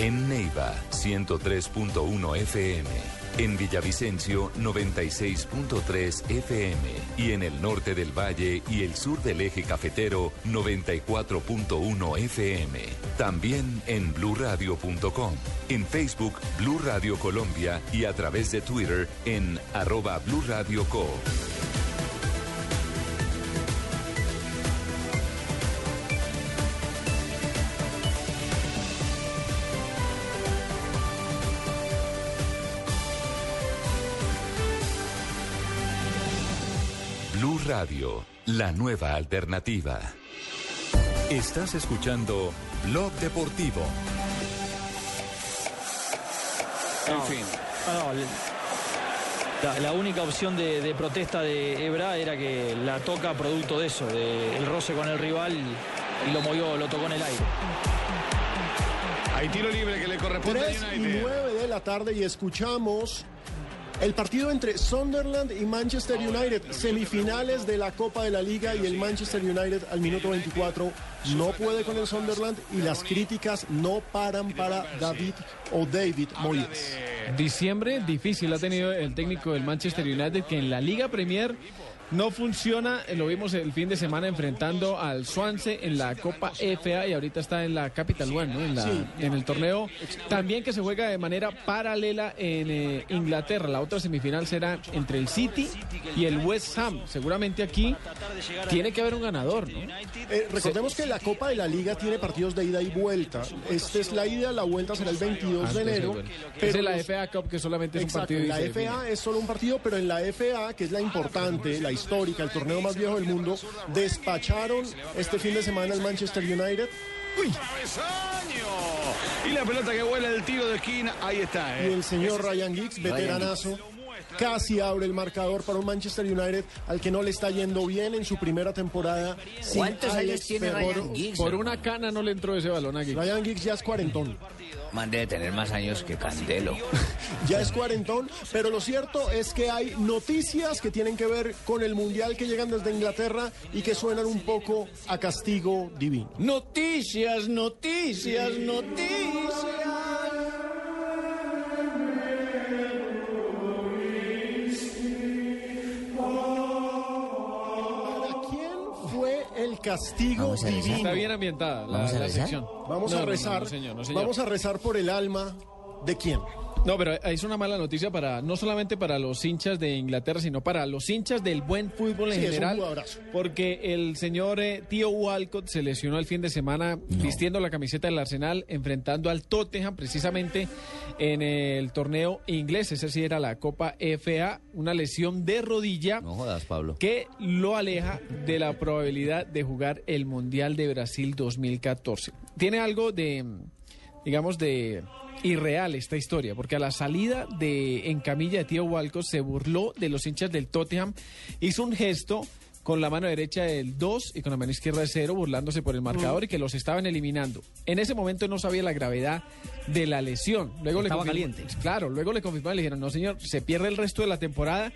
En Neiva, 103.1 FM. En Villavicencio, 96.3 FM. Y en el norte del valle y el sur del eje cafetero, 94.1 FM. También en bluradio.com. En Facebook, Blue Radio Colombia y a través de Twitter en arroba Blue Co. Radio, la nueva alternativa. Estás escuchando Blog Deportivo. En fin. No, la, la única opción de, de protesta de Ebra era que la toca producto de eso, del roce con el rival y, lo movió, lo tocó en el aire. Hay tiro libre que le corresponde 3 a y United. 9 de la tarde y escuchamos el partido entre Sunderland y Manchester United, semifinales de la Copa de la Liga y el Manchester United al minuto 24 no puede con el Sunderland y las críticas no paran para David o David Moyes. Diciembre difícil ha tenido el técnico del Manchester United que en la Liga Premier no funciona. Lo vimos el fin de semana enfrentando al Swansea en la Copa FA y ahorita está en la Capital One, ¿no? en, la- Sí. en el torneo. También que se juega de manera paralela en eh, Inglaterra. La otra semifinal será entre el City y el West Ham. Seguramente aquí tiene que haber un ganador. ¿no? Eh, recordemos que la Copa de la Liga tiene partidos de ida y vuelta. Esta es la ida, la vuelta será el 22 de enero. pero es en la FA Cup que solamente es un partido. en la. FA es solo un partido, pero en la FA, que es la importante, la histórica, el torneo más viejo del mundo, despacharon este fin de semana el Manchester United. Y la pelota que vuela el tiro de esquina, ahí está. Y ¿eh? el señor Ryan Giggs, veteranazo, casi abre el marcador para un Manchester United al que no le está yendo bien en su primera temporada. ¿Cuántos años tiene. Ryan Giggs, Por una cana no le entró ese balón aquí. Ryan Giggs ya es cuarentón. Man debe tener más años que Candelo. Ya es cuarentón, pero lo cierto es que hay noticias que tienen que ver con el Mundial que llegan desde Inglaterra y que suenan un poco a castigo divino. Noticias, noticias, noticias. El castigo Vamos a rezar. divino? Está bien ambientada la, ¿Vamos a la rezar? sección. Vamos No, a no, no, rezar. no, señor, no, señor. Vamos a rezar por el alma de quién. No, pero es una mala noticia para no solamente para los hinchas de Inglaterra, sino para los hinchas del buen fútbol en Sí, es un general. Porque el señor eh, Tío Walcott se lesionó el fin de semana vistiendo la camiseta del Arsenal, enfrentando al Tottenham precisamente en el torneo inglés. Esa sí era la Copa FA, una lesión de rodilla No jodas, Pablo. que lo aleja de la probabilidad de jugar el Mundial de Brasil 2014. Tiene algo de, digamos, de irreal esta historia, porque a la salida de en camilla de Tío Walcott se burló de los hinchas del Tottenham, hizo un gesto con la mano derecha del 2 y con la mano izquierda del 0, burlándose por el marcador y que los estaban eliminando. En ese momento no sabía la gravedad de la lesión. Luego Estaba le caliente. Claro, luego le confirmaron y le dijeron, no señor, se pierde el resto de la temporada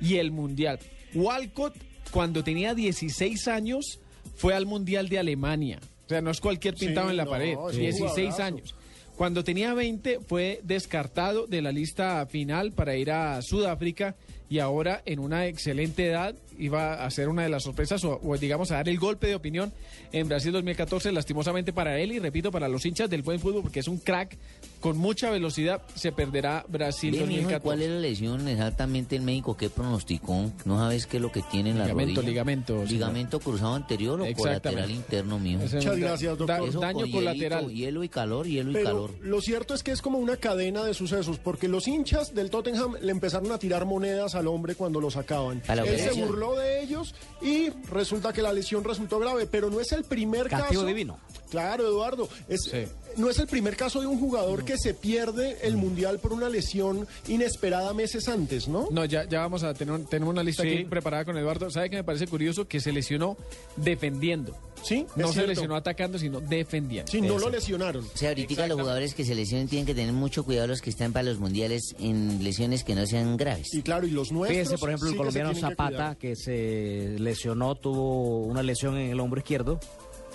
y el Mundial. Walcott, cuando tenía 16 años, fue al Mundial de Alemania. Sea, no es cualquier Sí, pintado en la no, pared. es un 16 jugadorazo. años. Cuando tenía 20 fue descartado de la lista final para ir a Sudáfrica y ahora en una excelente edad iba a ser una de las sorpresas o, o, digamos a dar el golpe de opinión en Brasil 2014 lastimosamente para él y repito para los hinchas del buen fútbol porque es un crack con mucha velocidad se perderá Brasil Bien, mijo, ¿y 2014. ¿Cuál es la lesión exactamente el médico? ¿Qué pronosticó? ¿No sabes qué es lo que tiene en la Ligamento, rodilla? ligamento, señor. ¿Ligamento cruzado anterior o colateral interno, es Muchas gracias, doctor. da- Eso daño con colateral. Hielo y calor, hielo y Pero calor. lo cierto es que es como una cadena de sucesos, porque los hinchas del Tottenham le empezaron a tirar monedas al hombre cuando lo sacaban. Él se burló de ellos y resulta que la lesión resultó grave, pero no es el primer Castigo caso. divino. Claro, Eduardo. Es, No es el primer caso de un jugador que se pierde el mundial por una lesión inesperada meses antes, ¿no? No, ya, ya vamos a tener un- tenemos una lista Sí. aquí preparada con Eduardo. ¿Sabe qué me parece curioso? Que se lesionó defendiendo. Sí, No se cierto. lesionó atacando, sino defendiendo. Sí, no lo lesionaron. O sea, ahorita los jugadores que se lesionen tienen que tener mucho cuidado los que están para los mundiales en lesiones que no sean graves. Y claro, y los nuestros. Fíjese, por ejemplo, sí el que colombiano que Zapata, cuidar. que, se lesionó, tuvo una lesión en el hombro izquierdo,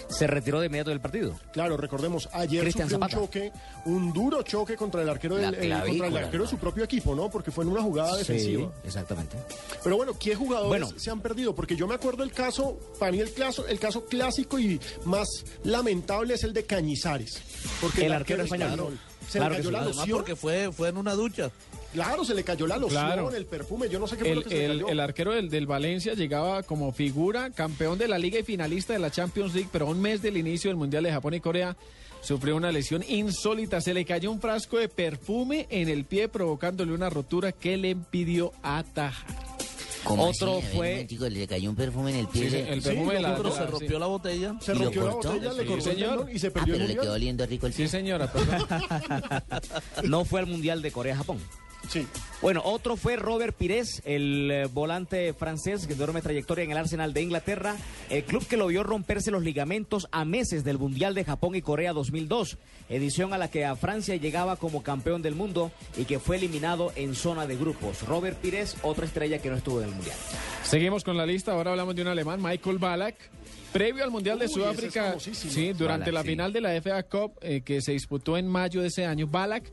se retiró de inmediato del partido. Claro, recordemos, ayer sufrió un choque, un duro choque contra el arquero del, eh, contra el clavícula, arquero de su propio equipo, ¿no? Porque fue en una jugada defensiva. Sí, exactamente. Pero bueno, ¿qué jugadores Bueno. se han perdido? Porque yo me acuerdo el caso, para mí el caso, el caso clásico y más lamentable es el de Cañizares. Porque El arquero español. español se Claro le que cayó sí. la porque fue, fue en una ducha. Claro, se le cayó la loción, Claro. el perfume, yo no sé qué fue lo El, que se le el- cayó. el arquero del, del Valencia llegaba como figura, campeón de la liga y finalista de la Champions League, pero a un mes del inicio del Mundial de Japón y Corea sufrió una lesión insólita. Se le cayó un frasco de perfume en el pie, provocándole una rotura que le impidió atajar. Otro así? Ver, fue- un momentico, le cayó un perfume en el pie. Sí, sí, el perfume de la- Pero se Ah, rompió sí. la botella. Se ¿Y lo rompió la botella, le Sí, cortó el señor. y se Ah, perdió pero el le quedó oliendo rico el Sí, pie. señora, perdón. no fue al Mundial de Corea-Japón. Sí. Bueno, otro fue Robert Pires, el eh, volante francés que duerme trayectoria en el Arsenal de Inglaterra, el club que lo vio romperse los ligamentos a meses del Mundial de Japón y Corea 2002, edición a la que a Francia llegaba como campeón del mundo y que fue eliminado en zona de grupos. Robert Pires, otra estrella que no estuvo en el Mundial. Seguimos con la lista. Ahora hablamos de un alemán, Michael Ballack. Previo al Mundial de Uy, Sudáfrica, sí, durante Ballack, la sí. final de la FA Cup eh, que se disputó en mayo de ese año, Ballack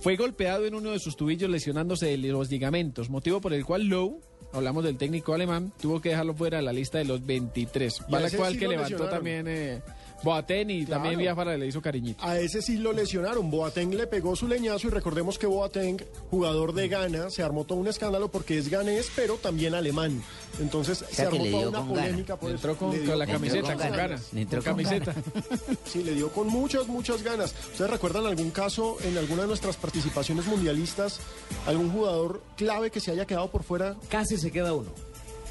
fue golpeado en uno de sus tubillos lesionándose de los ligamentos, motivo por el cual Lowe, hablamos del técnico alemán, tuvo que dejarlo fuera de la lista de los 23. Y a Ballack ese fue el sí que levantó lesionaron. también eh, Boateng y Claro. también Biafara le hizo cariñito. A ese sí lo lesionaron. Boateng le pegó su leñazo y recordemos que Boateng, jugador de Ghana, se armó todo un escándalo porque es ganés, pero también alemán. Entonces se sea armó toda una polémica por Entró eso. con, Le dio con la camiseta, con con ganas. entró con con camiseta. Sí, le dio con muchas, muchas ganas. ¿Ustedes recuerdan algún caso en alguna de nuestras participaciones mundialistas? ¿Algún jugador clave que se haya quedado por fuera? Casi se queda uno.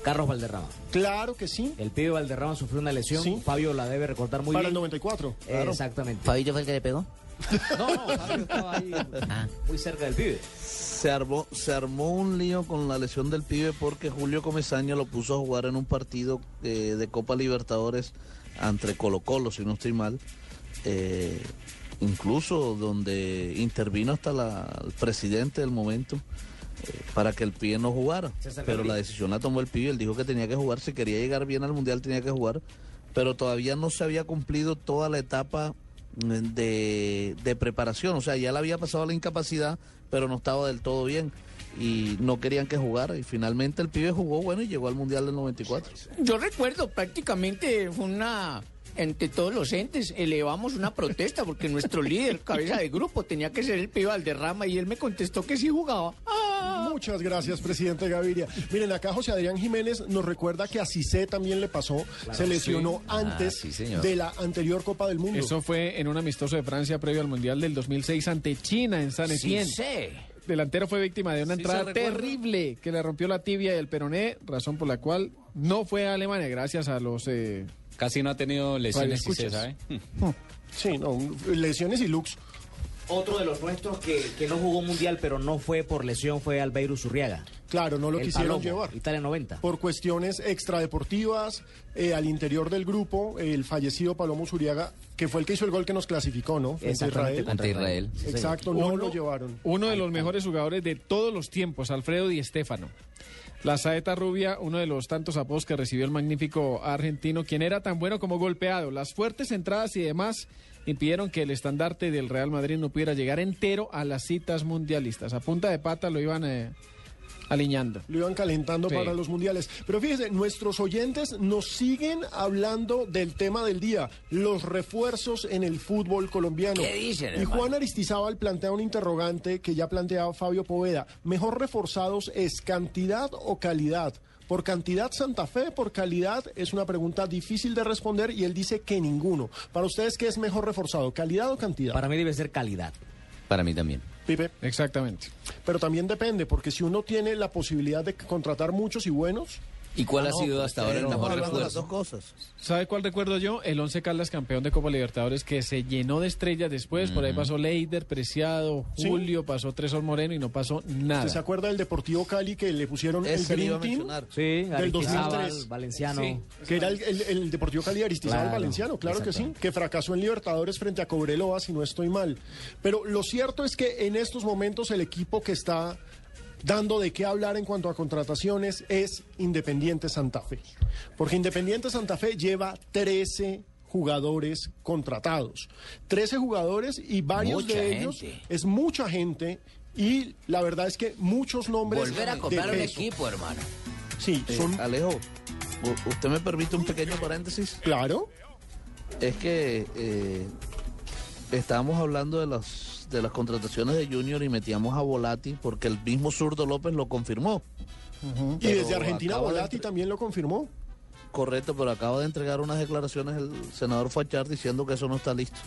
Carlos Valderrama. Claro que sí. El pibe Valderrama sufrió una lesión. Sí. Fabio la debe recordar muy Para el bien. 94. Eh, Exactamente. ¿Fabito fue el que le pegó? No, no, Fabio estaba ahí Ah. muy cerca del pibe. Se armó, se armó un lío con la lesión del pibe porque Julio Comesaña lo puso a jugar en un partido eh, de Copa Libertadores entre Colo Colo, si no estoy mal. Eh, incluso donde intervino hasta la- el presidente del momento para que el pibe no jugara. Pero la decisión la tomó el pibe, él dijo que tenía que jugar, si quería llegar bien al Mundial tenía que jugar, pero todavía no se había cumplido toda la etapa mm, de, de preparación, o sea, ya le había pasado la incapacidad, pero no estaba del todo bien. Y no querían que jugara. Y finalmente el pibe jugó bueno y llegó al Mundial del 94. Yo recuerdo prácticamente fue una entre todos los entes elevamos una protesta porque nuestro líder, cabeza de grupo, tenía que ser el pibe Valderrama y él me contestó que sí jugaba. ¡Ah! Muchas gracias, presidente Gaviria. Miren, acá José Adrián Jiménez nos recuerda que a Cissé también le pasó, se lesionó sí. antes Ah, sí, señor. de la anterior Copa del Mundo. Eso fue en un amistoso de Francia previo al Mundial del 2006 ante China en San Etienne. sé. delantero fue víctima de una Sí, entrada terrible que le rompió la tibia y el peroné, razón por la cual no fue a Alemania gracias a los... eh, Casi no ha tenido lesiones, si se sabe. Sí, no, lesiones y lux. Otro de los nuestros que, que no jugó mundial, pero no fue por lesión, fue Albeiro Zurriaga. Claro, no lo El quisieron Palomo, llevar. Italia 90. Por cuestiones extradeportivas, eh, al interior del grupo, el fallecido Palomo Zuriaga, que fue el que hizo el gol que nos clasificó, ¿no? Frente Israel. Ante Israel. Sí. Exacto, no Uno- lo llevaron. Uno de los mejores jugadores de todos los tiempos, Alfredo Di Stéfano. La saeta rubia, uno de los tantos apodos que recibió el magnífico argentino, quien era tan bueno como golpeado. Las fuertes entradas y demás impidieron que el estandarte del Real Madrid no pudiera llegar entero a las citas mundialistas. A punta de pata lo iban eh, aliñando. Lo iban calentando Sí. para los mundiales. Pero fíjese, nuestros oyentes nos siguen hablando del tema del día, los refuerzos en el fútbol colombiano. ¿Qué dicen, Y hermano? Juan Aristizábal plantea un interrogante que ya planteaba Fabio Poveda. ¿Mejor reforzados es cantidad o calidad? Por cantidad Santa Fe, por calidad es una pregunta difícil de responder y él dice que ninguno. Para ustedes, ¿qué es mejor reforzado, calidad o cantidad? Para mí debe ser calidad. Para mí también. Pipe. Exactamente. Pero también depende, porque si uno tiene la posibilidad de contratar muchos y buenos, ¿Y cuál Ah, ha no, sido pues, hasta ahora el mejor hablando de las? Dos cosas. ¿Sabe cuál recuerdo yo? El Once Caldas campeón de Copa Libertadores que se llenó de estrellas después. Por ahí pasó Leider, Preciado, Sí. Julio, pasó Tresor Moreno y no pasó nada. ¿Usted se acuerda del Deportivo Cali que le pusieron el Green Team? Sí, Del Aristizábal, 2003. Valenciano. Sí. Que era el, el- el Deportivo Cali de Aristizábal Claro, Valenciano, claro que sí, que fracasó en Libertadores frente a Cobreloa, si no estoy mal. Pero lo cierto es que en estos momentos el equipo que está dando de qué hablar en cuanto a contrataciones es Independiente Santa Fe. Porque Independiente Santa Fe lleva 13 jugadores contratados. 13 jugadores y varios Mucha de ellos gente. es mucha gente y la verdad es que muchos nombres Volver a de comprar un equipo, hermano. Sí, Eh, son Alejo, ¿usted me permite un pequeño paréntesis? claro. Es que eh, estábamos hablando de las de las contrataciones de Junior y metíamos a Volati porque el mismo Zurdo López lo confirmó. Y desde Argentina de Volati también lo confirmó. Correcto, pero acaba de entregar unas declaraciones el senador Fachar diciendo que eso no está listo.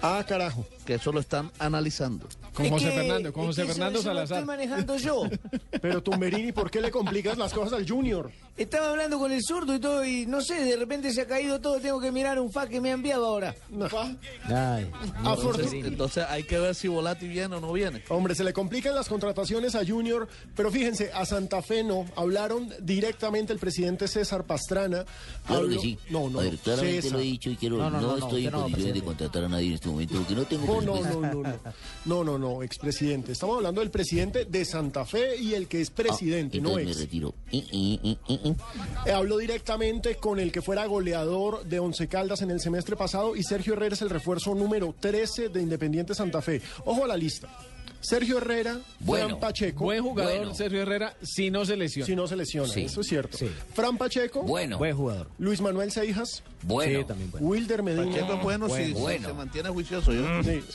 Ah, carajo. Que eso lo están analizando. Con José que- Fernando, con José eso- Fernando eso lo Salazar. estoy manejando yo. Pero Tumberini, ¿por qué le complicas las cosas al Junior? Estaba hablando con el zurdo y todo, y no sé, de repente se ha caído todo. Tengo que mirar un fax que me ha enviado ahora. Ay, Entonces, entonces hay que ver si Volati viene o no viene. Hombre, se le complican las contrataciones a Junior, pero fíjense, a Santa Fe no. Hablaron directamente el presidente César Pastrana. Claro que sí. No, no, A ver, no. claramente César. lo he dicho y quiero, No, no, no, no, estoy en condiciones de contratar a nadie en este momento porque no tengo No, no, no, no, no. No, no, no, expresidente. Estamos hablando del presidente de Santa Fe y el que es presidente, no Ah, Entonces me retiro. Eh, Habló directamente con el que fuera goleador de Once Caldas en el semestre pasado y Sergio Herrera es el refuerzo número 13 de Independiente Santa Fe. Ojo a la lista. Sergio Herrera, Fran Pacheco. Buen jugador Bueno. Sergio Herrera si no se lesiona. Si no se lesiona, Sí. eso es cierto. Fran Pacheco. Bueno. Buen jugador. Luis Manuel Seijas. Bueno. Sí, también bueno. Wilder Medina. Pacheco bueno, si Bueno. se mantiene juicioso. Yo.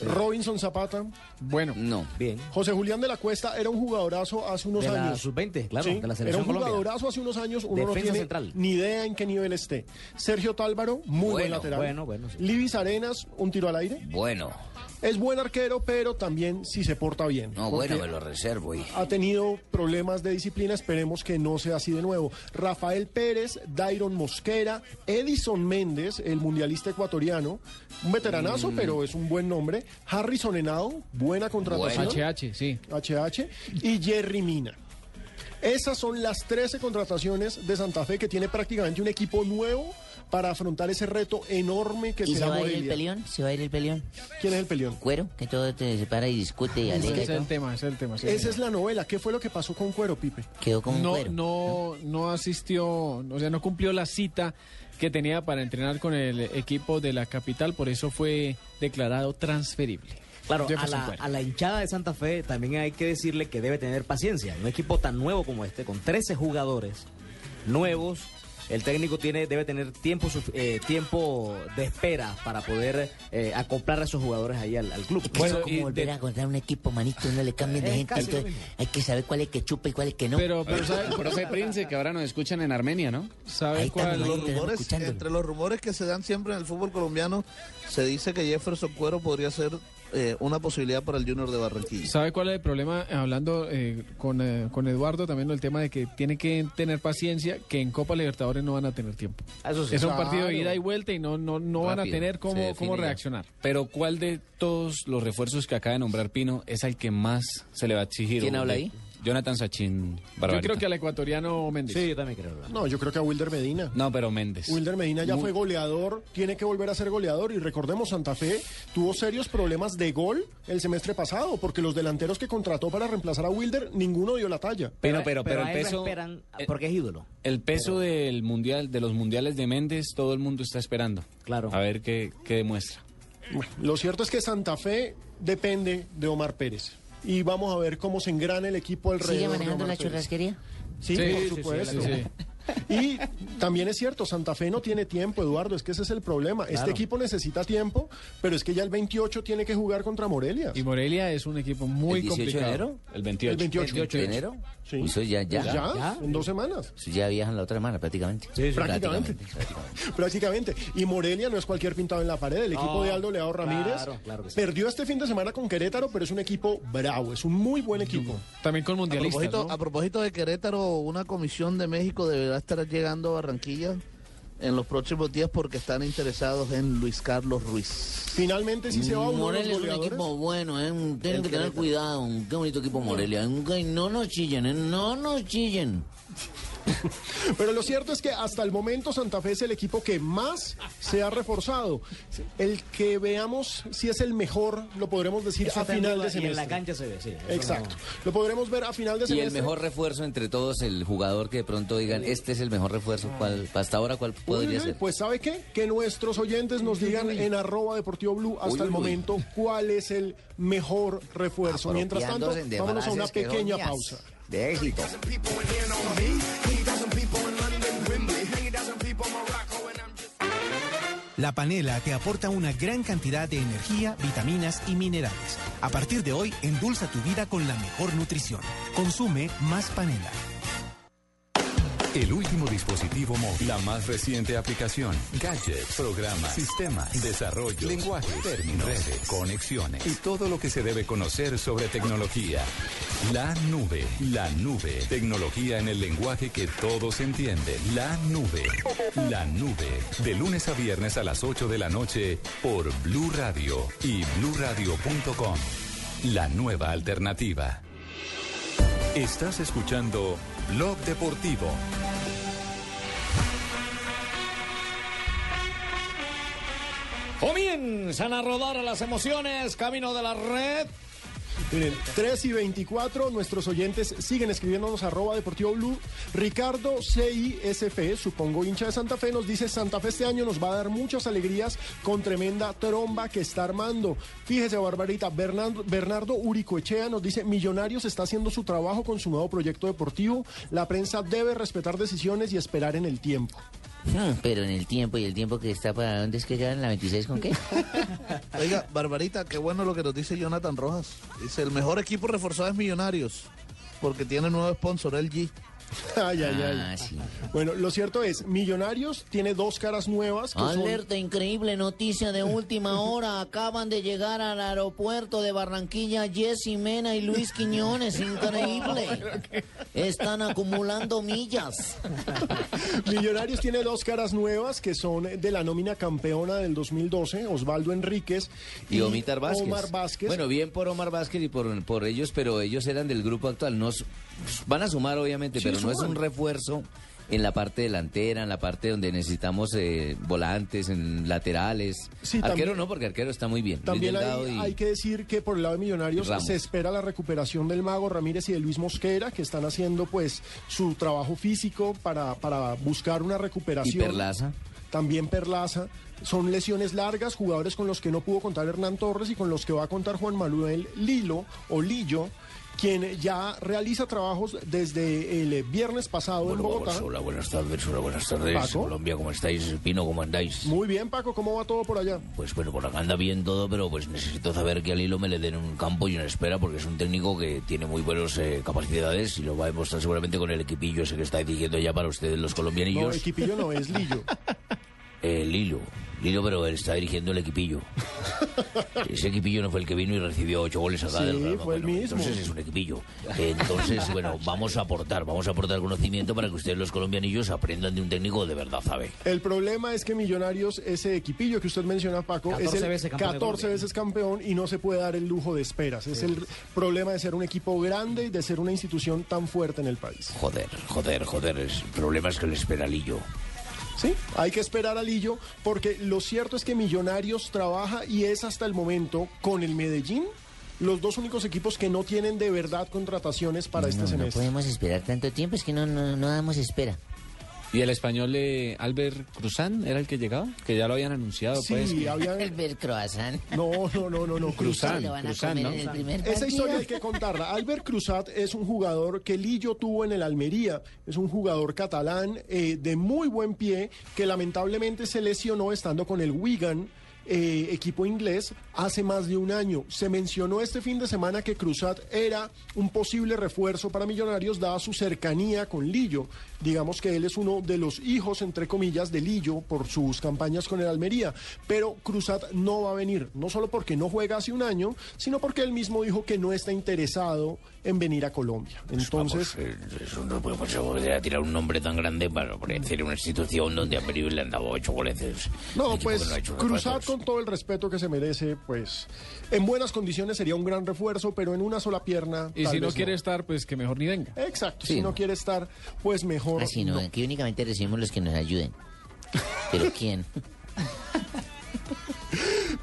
Robinson Zapata. Bueno. No. Bien. José Julián de la Cuesta era un jugadorazo hace unos De la años. sub-20, claro, Sí, de la Era un Colombia. jugadorazo hace unos años, uno no Defensa tiene central. ni idea en qué nivel esté. Sergio Tálvaro, muy buen Bueno, lateral. bueno, bueno, sí. Libis Arenas, un tiro al aire. Bueno. Es buen arquero, pero también si se porta bien. No, bueno, me lo reservo. Y... Ha tenido problemas de disciplina, esperemos que no sea así de nuevo. Rafael Pérez, Dairon Mosquera, Edison Méndez, el mundialista ecuatoriano, un veteranazo, Mm. pero es un buen nombre. Harrison Henao, buena contratación. HH, sí. HH y Jerry Mina. Esas son las 13 contrataciones de Santa Fe que tiene prácticamente un equipo nuevo para afrontar ese reto enorme que ¿Y se será va a ir el Morelia. peleón? ¿Se va a ir el peleón? ¿Quién es el peleón? Cuero, que todo te separa y discute y alega. Ese es el tema, ese es el tema. sí. Esa es la novela. ¿Qué fue lo que pasó con Cuero, Pipe? Quedó como un no, cuero. no, no asistió, o sea, no cumplió la cita que tenía para entrenar con el equipo de la capital, por eso fue declarado transferible. Claro, la, a la hinchada de Santa Fe también hay que decirle que debe tener paciencia. Un equipo tan nuevo como este, con 13 jugadores nuevos, el técnico tiene debe tener tiempo eh, tiempo de espera para poder eh, acoplar a esos jugadores ahí al, al club. Bueno, como volver a encontrar un equipo, manito, no le cambien de Eh, gente. Entonces, hay que saber cuál es que chupa y cuál es que no. Pero, pero ¿sabe, Profe Prince, que ahora nos escuchan en Armenia, ¿no? ¿sabe Ahí cuál? Los rumores, entre los rumores que se dan siempre en el fútbol colombiano, se dice que Jefferson Cuero podría ser eh, una posibilidad para el Junior de Barranquilla. ¿Sabe cuál es el problema? Hablando eh, con, eh, con Eduardo también del tema de que tiene que tener paciencia, que en Copa Libertadores no van a tener tiempo. Eso sí. es un partido de ida y vuelta y no, no, no van a tener cómo, cómo reaccionar. Pero ¿cuál de todos los refuerzos que acaba de nombrar Pino es al que más se le va a exigir? ¿Quién habla ahí? Jonathan Sachin Barbarita. Yo creo que al ecuatoriano Méndez. Sí, yo también creo. No, yo creo que a Wilder Medina. No, pero Méndez. Wilder Medina ya Muy- fue goleador, tiene que volver a ser goleador y recordemos Santa Fe tuvo serios problemas de gol el semestre pasado porque los delanteros que contrató para reemplazar a Wilder ninguno dio la talla. Pero, pero, pero, el peso... esperan eh, porque es ídolo. El peso del mundial, de los mundiales de Méndez, todo el mundo está esperando. Claro. A ver qué, qué demuestra. Bueno, lo cierto es que Santa Fe depende de Omar Pérez y vamos a ver cómo se engrana el equipo alrededor ¿Sigue de manejando Omar la churrasquería? Sí, Sí, por sí, sí, supuesto. sí, sí. Y también es cierto, Santa Fe no tiene tiempo, Eduardo, es que ese es el problema. Este equipo necesita tiempo, pero es que ya el 28 tiene que jugar contra Morelia. Y Morelia es un equipo muy ¿El 18 de complicado. enero? El 28. El 28. 28 de enero. Sí. Eso ya, ya. ¿Ya? En dos semanas. Eso ya viajan la otra semana prácticamente. Prácticamente. prácticamente. Prácticamente. Y Morelia no es cualquier pintado en la pared. El equipo de Aldo Leao Ramírez claro, claro que sí. perdió este fin de semana con Querétaro, pero es un equipo bravo, es un muy buen equipo. También con A mundialistas, propósito, ¿no? a propósito de Querétaro, una comisión de México deberá estar llegando a Barranquilla en los próximos días porque están interesados en Luis Carlos Ruiz. Finalmente sí se va uno de Morelia los es un equipo bueno, ¿eh? Un- tienen El que tener Querétaro. cuidado. Qué bonito equipo Morelia. No nos chillen, ¿eh? No nos chillen. Pero lo cierto es que hasta el momento Santa Fe es el equipo que más se ha reforzado. El que veamos si es el mejor, lo podremos decir Eso a final de y en semestre. la cancha se ve, sí. Exacto. Lo podremos ver a final de Y semestre. el mejor refuerzo entre todos, el jugador que de pronto digan, este es el mejor refuerzo. ¿Cuál, hasta ahora, ¿cuál podría uy, ser? Pues ¿sabe qué? Que nuestros oyentes nos digan en arroba deportivo blue hasta Uy, el momento cuál es el mejor refuerzo. Mientras tanto, vámonos a una pequeña pausa. De éxito. La panela te aporta una gran cantidad de energía, vitaminas y minerales. A partir de hoy, endulza tu vida con la mejor nutrición. Consume más panela. El último dispositivo móvil, la más reciente aplicación, gadgets, programas, sistemas, desarrollo, lenguaje, términos, redes, conexiones y todo lo que se debe conocer sobre tecnología. La nube, la nube, tecnología en el lenguaje que todos entienden. La nube, la nube, de lunes a viernes a las 8 de la noche por Blue Radio y bluradio.com. La nueva alternativa. Estás escuchando Blog Deportivo. Comienzan a rodar las emociones, camino de la red. Miren, 3 y 24, nuestros oyentes siguen escribiéndonos arroba deportivo blue. Ricardo CISF, supongo hincha de Santa Fe, nos dice Santa Fe este año nos va a dar muchas alegrías con tremenda tromba que está armando. Fíjese, Barbarita, Bernardo, Bernardo Uricoechea nos dice Millonarios está haciendo su trabajo con su nuevo proyecto deportivo. La prensa debe respetar decisiones y esperar en el tiempo. Pero en el tiempo y el tiempo que está para dónde es que quedan la 26 con qué? Oiga, Barbarita, qué bueno lo que nos dice Jonathan Rojas. Dice, el mejor equipo reforzado es Millonarios, porque tiene nuevo sponsor, LG. Ay, ay, ay. Ah, sí. Bueno, lo cierto es, Millonarios tiene dos caras nuevas que son... Alerta, increíble noticia de última hora. Acaban de llegar al aeropuerto de Barranquilla Jessy Mena y Luis Quiñones. Increíble. Están acumulando millas. Millonarios tiene dos caras nuevas que son de la nómina campeona del 2012, Osvaldo Enríquez Y Omar Vázquez. Omar Vázquez. Bueno, bien por Omar Vázquez y por, por ellos, pero ellos eran del grupo actual. No, s- van a sumar, obviamente, Sí, pero no es un refuerzo en la parte delantera, en la parte donde necesitamos eh, volantes, en laterales. Sí, arquero también- no, porque arquero está muy bien. También hay, y- hay que decir que por el lado de Millonarios se espera la recuperación del Mago Ramírez y de Luis Mosquera, que están haciendo pues su trabajo físico para, para buscar una y recuperación. Perlaza. También Perlaza. Son lesiones largas, jugadores con los que no pudo contar Hernán Torres y con los que va a contar Juan Manuel Lilo o Lillo, quien ya realiza trabajos desde el viernes pasado en Bogotá. Hola, buenas tardes, hola, buenas tardes. Paco. Colombia, ¿cómo estáis? Pino, ¿cómo andáis? Muy bien, Paco, ¿cómo va todo por allá? Pues bueno, por acá anda bien todo, pero pues necesito saber que al hilo me le den un campo y una espera, porque es un técnico que tiene muy buenas eh, capacidades y lo va a demostrar seguramente con el equipillo ese que está dirigiendo ya para ustedes los No, colombianillos. equipillo no, es Lillo. Eh, Lilo, Lilo, pero él está dirigiendo el equipillo. Ese equipillo no fue el que vino y recibió ocho goles acá Sí, del Real fue el Bueno, mismo. Entonces es un equipillo. Entonces, bueno, vamos a aportar, vamos a aportar conocimiento para que ustedes los colombianillos aprendan de un técnico de verdad, ¿sabe? El problema es que Millonarios, ese equipillo que usted menciona, Paco, es 14 el veces campeón de 14 Colombia. veces campeón y no se puede dar el lujo de esperas. Es el problema de ser un equipo grande y de ser una institución tan fuerte en el país. Joder, joder, joder, el problema es que le espera Lillo. Sí, hay que esperar a Lillo porque lo cierto es que Millonarios trabaja y es hasta el momento con el Medellín los dos únicos equipos que no tienen de verdad contrataciones para este no, no semestre. podemos esperar tanto tiempo, es que no, no, no damos espera. ¿Y el español de Albert Cruzán era el que llegaba? Que ya lo habían anunciado, Sí, pues. habían- ver croissant. No, no, no, no, no, Cruzán, ¿no? Esa historia hay que contarla. Albert Cruzat es un jugador que Lillo tuvo en el Almería. Es un jugador catalán eh, de muy buen pie que lamentablemente se lesionó estando con el Wigan. Eh, equipo inglés hace más de un año. Se mencionó este fin de semana que Cruzat era un posible refuerzo para Millonarios dada su cercanía con Lillo. Digamos que él es uno de los hijos, entre comillas, de Lillo por sus campañas con el Almería. Pero Cruzat no va a venir, no solo porque no juega hace un año, sino porque él mismo dijo que no está interesado en venir a Colombia. Entonces, Vamos, eso no puede se tirar un nombre tan grande para por decir una institución donde a Perú le han dado ocho goles. no, pues no Cruzat refuerzos. Con todo el respeto que se merece, pues en buenas condiciones sería un gran refuerzo, pero en una sola pierna. Y tal si no quiere estar, pues que mejor ni venga. Exacto, Sí, si no no. quiere estar, pues mejor. Así no, aquí únicamente recibimos los que nos ayuden. ¿Pero quién?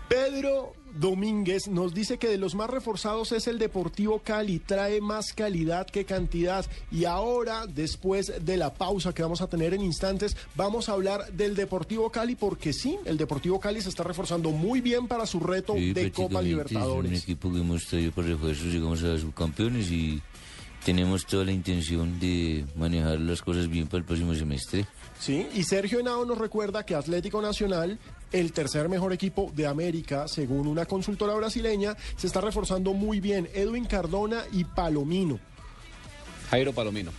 Pedro Domínguez nos dice que de los más reforzados es el Deportivo Cali, trae más calidad que cantidad. Y ahora, después de la pausa que vamos a tener en instantes, vamos a hablar del Deportivo Cali, porque sí, el Deportivo Cali se está reforzando muy bien para su reto Sí, de Copa prácticamente Es un Libertadores. equipo que hemos traído por refuerzos, llegamos a subcampeones y tenemos toda la intención de manejar las cosas bien para el próximo semestre. Sí, y Sergio Henao nos recuerda que Atlético Nacional, el tercer mejor equipo de América, según una consultora brasileña, se está reforzando muy bien. Edwin Cardona y Palomino. Jairo Palomino.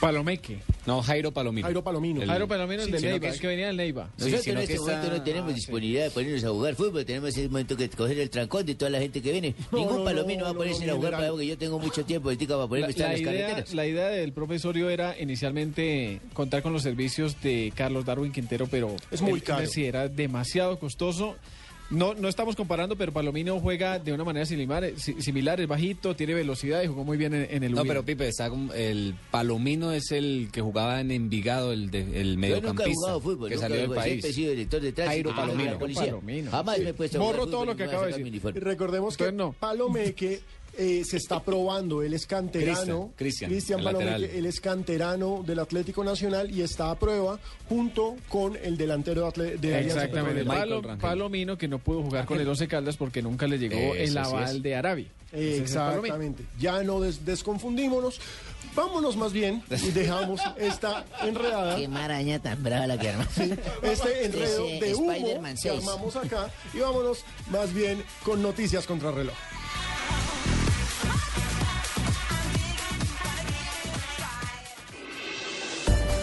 Palomeque. No, Jairo Palomino. Jairo Palomino. El- Jairo Palomino, el sí, de Neiva, que es es- que venía del Neiva. Nosotros sino en que este momento está- no tenemos ah, disponibilidad de ponernos a jugar fútbol, tenemos ese momento que coger el trancón de toda la gente que viene. No, Ningún no, palomino no, va a ponerse no, a jugar para algo que yo tengo mucho tiempo, ahorita para ponerme a La, estar la en las idea, carreteras. la idea del profesorio era inicialmente contar con los servicios de Carlos Darwin Quintero, pero Es muy él caro. era demasiado costoso. No, no estamos comparando, pero Palomino juega de una manera similar, si- similar, es bajito, tiene velocidad y jugó muy bien en, en el No, Huila. pero Pipe, está como- el Palomino es el que jugaba en Envigado, el, de- el Yo nunca he mediocampista jugado fútbol, que nunca salió del siempre he país. sido director de tránsito. Jairo y de la Palomino. policía. Palomino. Jamás me he puesto fútbol todo lo que me voy a acaba de decir. recordemos que no. Palomeque eh, se está probando, él es canterano, Cristian, Palomeque, él es canterano del Atlético Nacional y está a prueba junto con el delantero de, de Exactamente. Palo-. Palomino que no pudo jugar con el Once Caldas porque nunca le llegó el aval de Arabia. Exactamente. Ya no des- desconfundímonos. Vámonos más bien y dejamos esta enredada. Qué maraña tan brava la que arma. Este enredo de humo Spider-Man que 6. armamos acá y vámonos más bien con noticias contra reloj.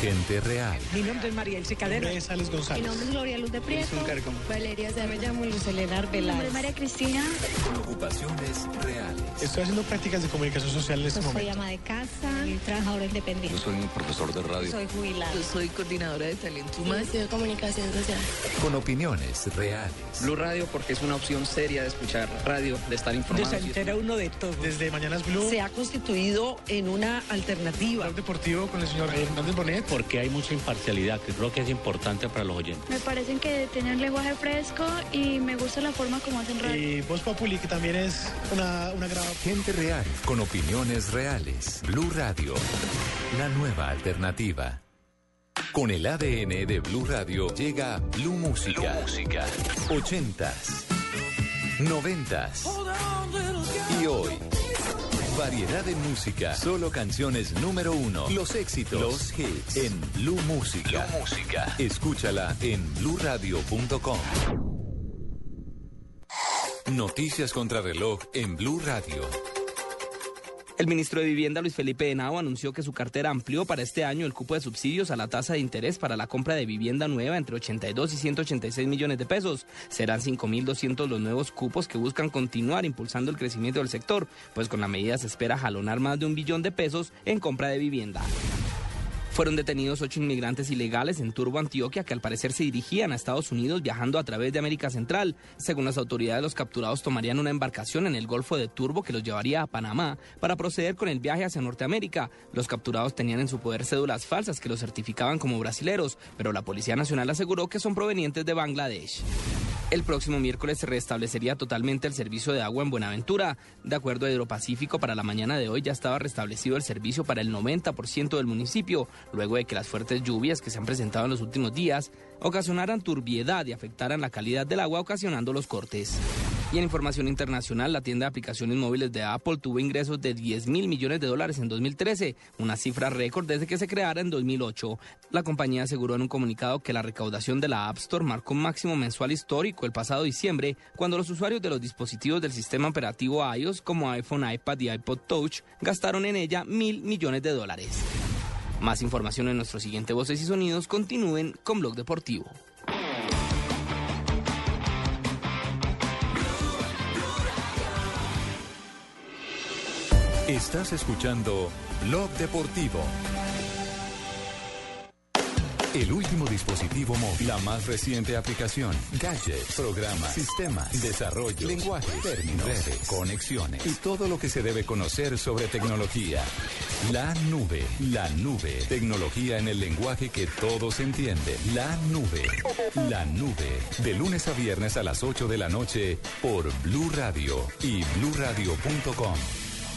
Gente real. Mi nombre es María Elsie Cadena. Mi nombre es Gloria Luz de Prieto. Valeria Se me llamo Luz Elena Mi nombre es María Cristina. Con ocupaciones reales. Estoy haciendo prácticas de comunicación social en este Soy ama de casa y trabajadora independiente. soy un profesor de radio. Soy jubilada. Yo soy coordinadora de talento humano. Estudio comunicación social. Con opiniones reales. Blue Radio porque es una opción seria de escuchar radio, de estar informado. Se entera uno de todo. Desde Mañanas Blue, Se ha constituido en una alternativa. Deportivo con el señor Hernández Bonet. Porque hay mucha imparcialidad, que creo que es importante para los oyentes. Me parecen que tienen un lenguaje fresco y me gusta la forma como hacen radio. Y Voz Populi, que también es una, una grabada. Gente real. Con opiniones reales. Blue Radio. La nueva alternativa. Con el ADN de Blue Radio llega Blue Música. Música. 80s. 90s. Y hoy. Variedad de música. Solo canciones número uno. Los éxitos. Los hits. En Blue Música. Música. Escúchala en bluradio.com. Noticias contra reloj en Blue Radio. El ministro de Vivienda, Luis Felipe Henao, anunció que su cartera amplió para este año el cupo de subsidios a la tasa de interés para la compra de vivienda nueva entre 82 y 186 millones de pesos. Serán 5.200 los nuevos cupos que buscan continuar impulsando el crecimiento del sector, pues con la medida se espera jalonar más de un billón de pesos en compra de vivienda. Fueron detenidos ocho inmigrantes ilegales en Turbo, Antioquia, que al parecer se dirigían a Estados Unidos viajando a través de América Central. Según las autoridades, los capturados tomarían una embarcación en el Golfo de Turbo que los llevaría a Panamá para proceder con el viaje hacia Norteamérica. Los capturados tenían en su poder cédulas falsas que los certificaban como brasileros, pero la Policía Nacional aseguró que son provenientes de Bangladesh. El próximo miércoles se restablecería totalmente el servicio de agua en Buenaventura. De acuerdo a Hidropacífico, para la mañana de hoy ya estaba restablecido el servicio para el 90% del municipio, luego de que las fuertes lluvias que se han presentado en los últimos días ocasionaran turbiedad y afectaran la calidad del agua, ocasionando los cortes. Y en información internacional, la tienda de aplicaciones móviles de Apple tuvo ingresos de 10 mil millones de dólares en 2013, una cifra récord desde que se creara en 2008. La compañía aseguró en un comunicado que la recaudación de la App Store marcó un máximo mensual histórico el pasado diciembre, cuando los usuarios de los dispositivos del sistema operativo iOS como iPhone, iPad y iPod Touch gastaron en ella mil millones de dólares. Más información en nuestro siguiente Voces y Sonidos. Continúen con Blog Deportivo. Estás escuchando Blog Deportivo. El último dispositivo móvil, la más reciente aplicación, gadgets, programas, sistemas, desarrollo, lenguaje, términos, redes, conexiones y todo lo que se debe conocer sobre tecnología. La nube, la nube, tecnología en el lenguaje que todos entienden. La nube, la nube, de lunes a viernes a las 8 de la noche por Blue Radio y bluradio.com.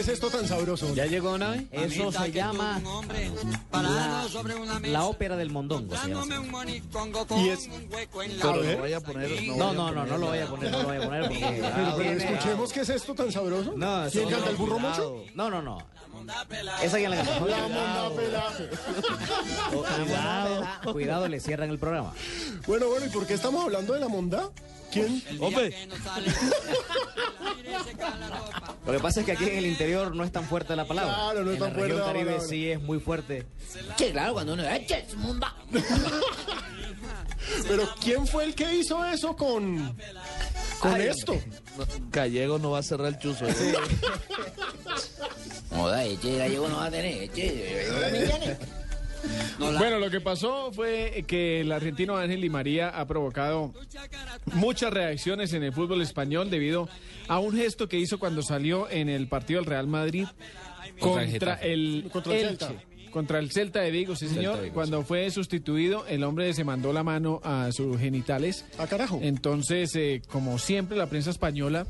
¿Qué, es esto tan sabroso? ¿Ya llegó Nave? Eso se llama la, la ópera del mondongo. Y es... Pero a poner. No, no, no, no lo voy a poner, no lo voy a poner porque... Pero, pero escuchemos qué es esto tan sabroso. No, ¿Quién no, canta el burro mucho? No, no, no. Esa ya la cantó. La monda pela. Cuidado, cuidado, le cierran el programa. Bueno, bueno, ¿y por qué estamos hablando de la monda? ¿Quién? Hombre, Lo que pasa es que aquí en el interior no es tan fuerte la palabra. Claro, no es en tan fuerte región la Caribe sí es muy fuerte. Sí, claro, cuando uno eche munda. Pero ¿quién fue el que hizo eso con, con Ay, esto? no, Gallego no va a cerrar el chuzo. ¿eh? Joda, eche, gallego no va a tener, eche. Bueno, lo que pasó fue que el argentino Ángel Di María ha provocado muchas reacciones en el fútbol español debido a un gesto que hizo cuando salió en el partido del Real Madrid Contra el contra el, Contra el Elche. Celta. Contra el Celta de Vigo, sí señor. Vigo, Cuando fue sustituido, el hombre se mandó la mano a sus genitales. Ah, carajo. Entonces, eh, como siempre, la prensa española,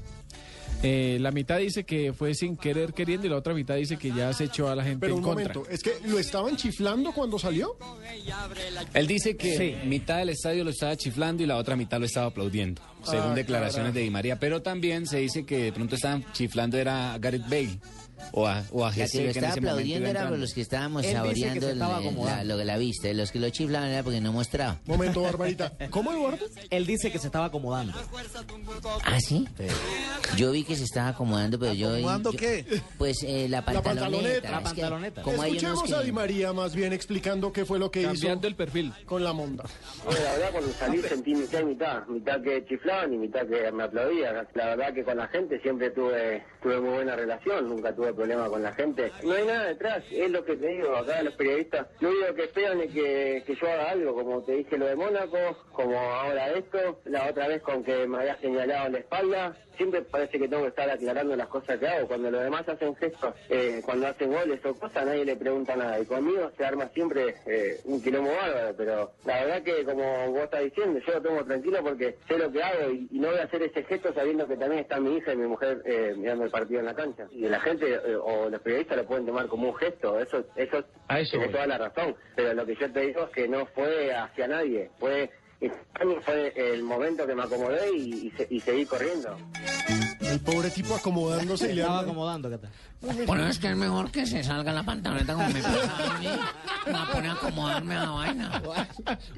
eh, la mitad dice que fue sin querer queriendo y la otra mitad dice que ya se echó a la gente Pero en un contra. momento, ¿es que lo estaban chiflando cuando salió? Él dice que Sí. mitad del estadio lo estaba chiflando y la otra mitad lo estaba aplaudiendo, según Ah, declaraciones carajo. de Di María. Pero también se dice que de pronto estaban chiflando era Gareth Bale o a, o a La Jesse, que lo estaba aplaudiendo era por los que estábamos Él dice que saboreando se el- estaba el- la, acomodando. lo que la viste. Los que lo chiflaban era porque no mostraba. Momento, Barbarita. ¿Cómo, Eduardo? Él dice que se estaba acomodando. ¿Ah, sí? Yo vi que se estaba acomodando, pero yo... ¿Acomodando yo- qué? Pues eh, la La pantaloneta. pantaloneta. La Es que pantaloneta. como Escuchemos que- a Di María más bien explicando qué fue lo que Cambiando hizo el perfil. con la monda. Bueno, la verdad cuando salí sentí mitad y mitad, mitad que chiflaban y mitad que me aplaudían. La verdad que con la gente siempre tuve tuve muy buena relación, nunca tuve problema con la gente. No hay nada detrás, es lo que te digo, acá los periodistas, lo único que esperan es que, que yo haga algo, como te dije lo de Mónaco, como ahora esto, la otra vez con que me había señalado la espalda, siempre parece que tengo que estar aclarando las cosas que hago. Cuando los demás hacen gestos, eh, cuando hacen goles o cosas, nadie le pregunta nada. Y conmigo se arma siempre eh, un quilombo bárbaro, pero la verdad que como vos estás diciendo, yo lo tengo tranquilo porque sé lo que hago y, y no voy a hacer ese gesto sabiendo que también está mi hija y mi mujer eh, mirando el partido en la cancha. Y la gente o los periodistas lo pueden tomar como un gesto, eso, eso, tiene voy. toda la razón. Pero lo que yo te digo es que no fue hacia nadie, fue... Fue el momento que me acomodé y, y se- y seguí corriendo. El pobre tipo acomodándose y Se le estaba acomodando, ¿qué tal? Bueno, es que es mejor que se salga la pantaloneta como me pasa a mí. Me va a poner a acomodarme a la vaina.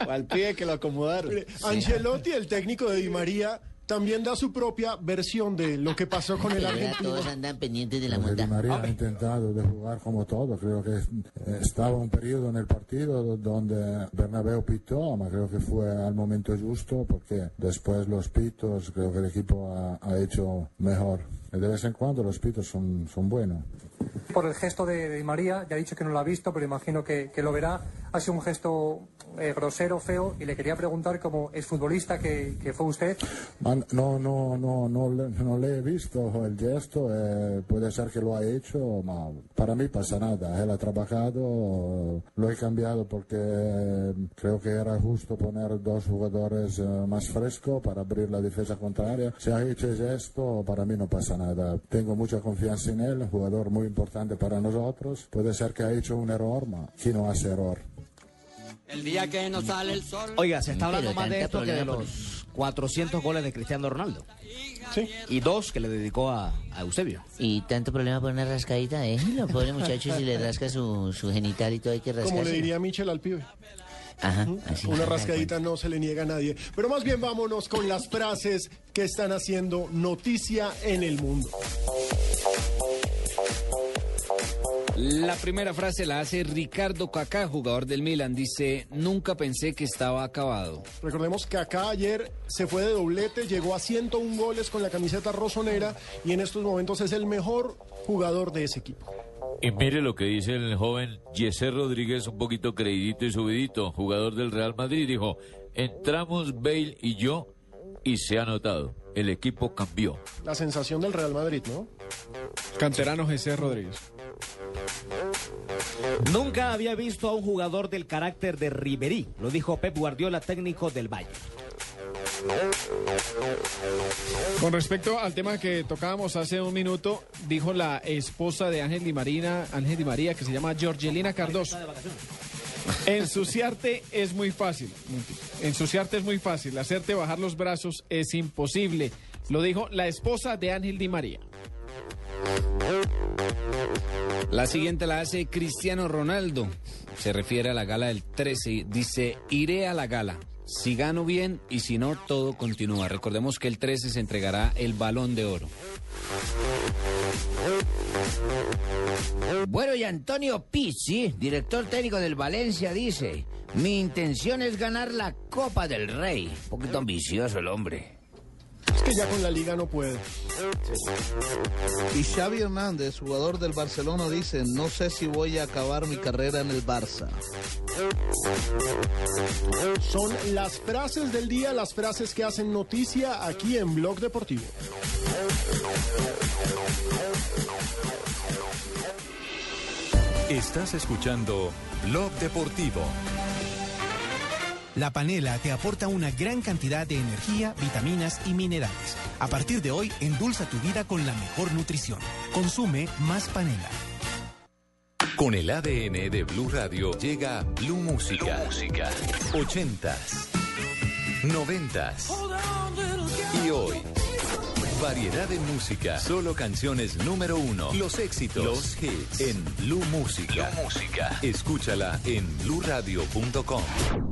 O al pibe que lo acomodaron. Mire, Ancelotti, el técnico de Di María, también da su propia versión de lo que pasó con el argentino. todos andan pendientes de la monta. María ha intentado de jugar como todo, creo que eh, estaba un periodo en el partido do- donde Bernabéu pitó, pero creo que fue al momento justo porque después los pitos creo que el equipo ha, ha hecho mejor. De vez en cuando los pitos son, son buenos. Por el gesto de, de María, ya ha dicho que no lo ha visto, pero imagino que, que lo verá. Ha sido un gesto eh, grosero, feo, y le quería preguntar, como exfutbolista que, que fue usted, No, no, no, no, no le he visto el gesto, eh, puede ser que lo ha hecho, ma para mí pasa nada. Él ha trabajado, lo he cambiado porque eh, creo que era justo poner dos jugadores eh, más frescos para abrir la defensa contraria. Si ha hecho el gesto, para mí no pasa nada. Tengo mucha confianza en él, jugador muy importante para nosotros. Puede ser que ha hecho un error, ma ¿quién no hace error? El día que no sale el sol. Oiga, se está hablando Pero más de esto que de los 400 goles de Cristiano Ronaldo. Sí. Y dos que le dedicó a, a Eusebio. Y tanto problema por una rascadita, déjelo, pobre muchacho, si le rasca su, su genital y todo hay que rascarse. Como le diría Michel al pibe. Ajá, así. Una rascadita no se le niega a nadie. Pero más bien vámonos con las frases que están haciendo noticia en el mundo. La primera frase la hace Ricardo Kaká, jugador del Milan. Dice, nunca pensé que estaba acabado. Recordemos que acá ayer se fue de doblete, llegó a 101 goles con la camiseta rosonera y en estos momentos es el mejor jugador de ese equipo. Y mire lo que dice el joven Yeser Rodríguez, un poquito creidito y subidito, jugador del Real Madrid. Dijo, entramos Bale y yo y se ha notado, el equipo cambió. La sensación del Real Madrid, ¿no? Canterano José Rodríguez. Nunca había visto a un jugador del carácter de Ribery, lo dijo Pep Guardiola, técnico del Valle. Con respecto al tema que tocábamos hace un minuto, dijo la esposa de Ángel Di Marina, Ángel Di María, que se llama Georgelina Cardoso. Ensuciarte es muy fácil. Ensuciarte es muy fácil. Hacerte bajar los brazos es imposible. Lo dijo la esposa de Ángel Di María. La siguiente la hace Cristiano Ronaldo. Se refiere a la gala del 13. Dice, iré a la gala. Si gano bien y si no, todo continúa. Recordemos que el 13 se entregará el balón de oro. Bueno, y Antonio Pizzi, director técnico del Valencia, dice, mi intención es ganar la Copa del Rey. Un poquito ambicioso el hombre. Es que ya con la liga no puede. Y Xavi Hernández, jugador del Barcelona, dice, no sé si voy a acabar mi carrera en el Barça. Son las frases del día, las frases que hacen noticia aquí en Blog Deportivo. Estás escuchando Blog Deportivo. La panela te aporta una gran cantidad de energía, vitaminas y minerales. A partir de hoy, endulza tu vida con la mejor nutrición. Consume más panela. Con el ADN de Blue Radio llega Blue Música. Música. 80s, 90s y hoy. Variedad de música, solo canciones número uno, los éxitos, los hits en Blue Música. Blue Música. Escúchala en bluradio.com.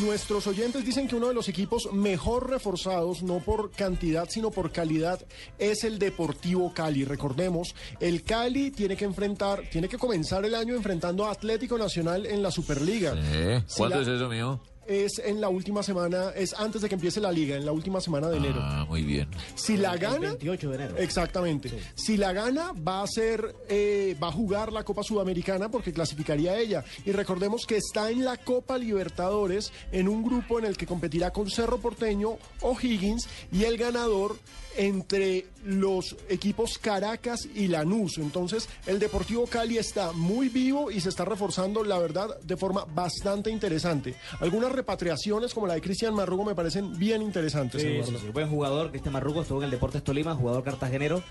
Nuestros oyentes dicen que uno de los equipos mejor reforzados, no por cantidad, sino por calidad, es el Deportivo Cali. Recordemos, el Cali tiene que enfrentar, tiene que comenzar el año enfrentando a Atlético Nacional en la Superliga. Si ¿Cuándo la- es eso, mío? Es en la última semana, es antes de que empiece la liga, en la última semana de enero. Ah, muy bien. Si la El gana, 28 de enero. Exactamente. Si la gana, va a ser, eh, va a jugar la Copa Sudamericana porque clasificaría a ella. Y recordemos que está en la Copa Libertadores en un grupo en el que competirá con Cerro Porteño, O'Higgins y el ganador entre los equipos Caracas y Lanús. Entonces, el Deportivo Cali está muy vivo y se está reforzando, la verdad, de forma bastante interesante. Algunas repatriaciones, como la de Cristian Marrugo, me parecen bien interesantes. Sí, Eduardo. sí, sí. Buen jugador, Cristian Marrugo, estuvo en el Deportes Tolima, jugador cartagenero,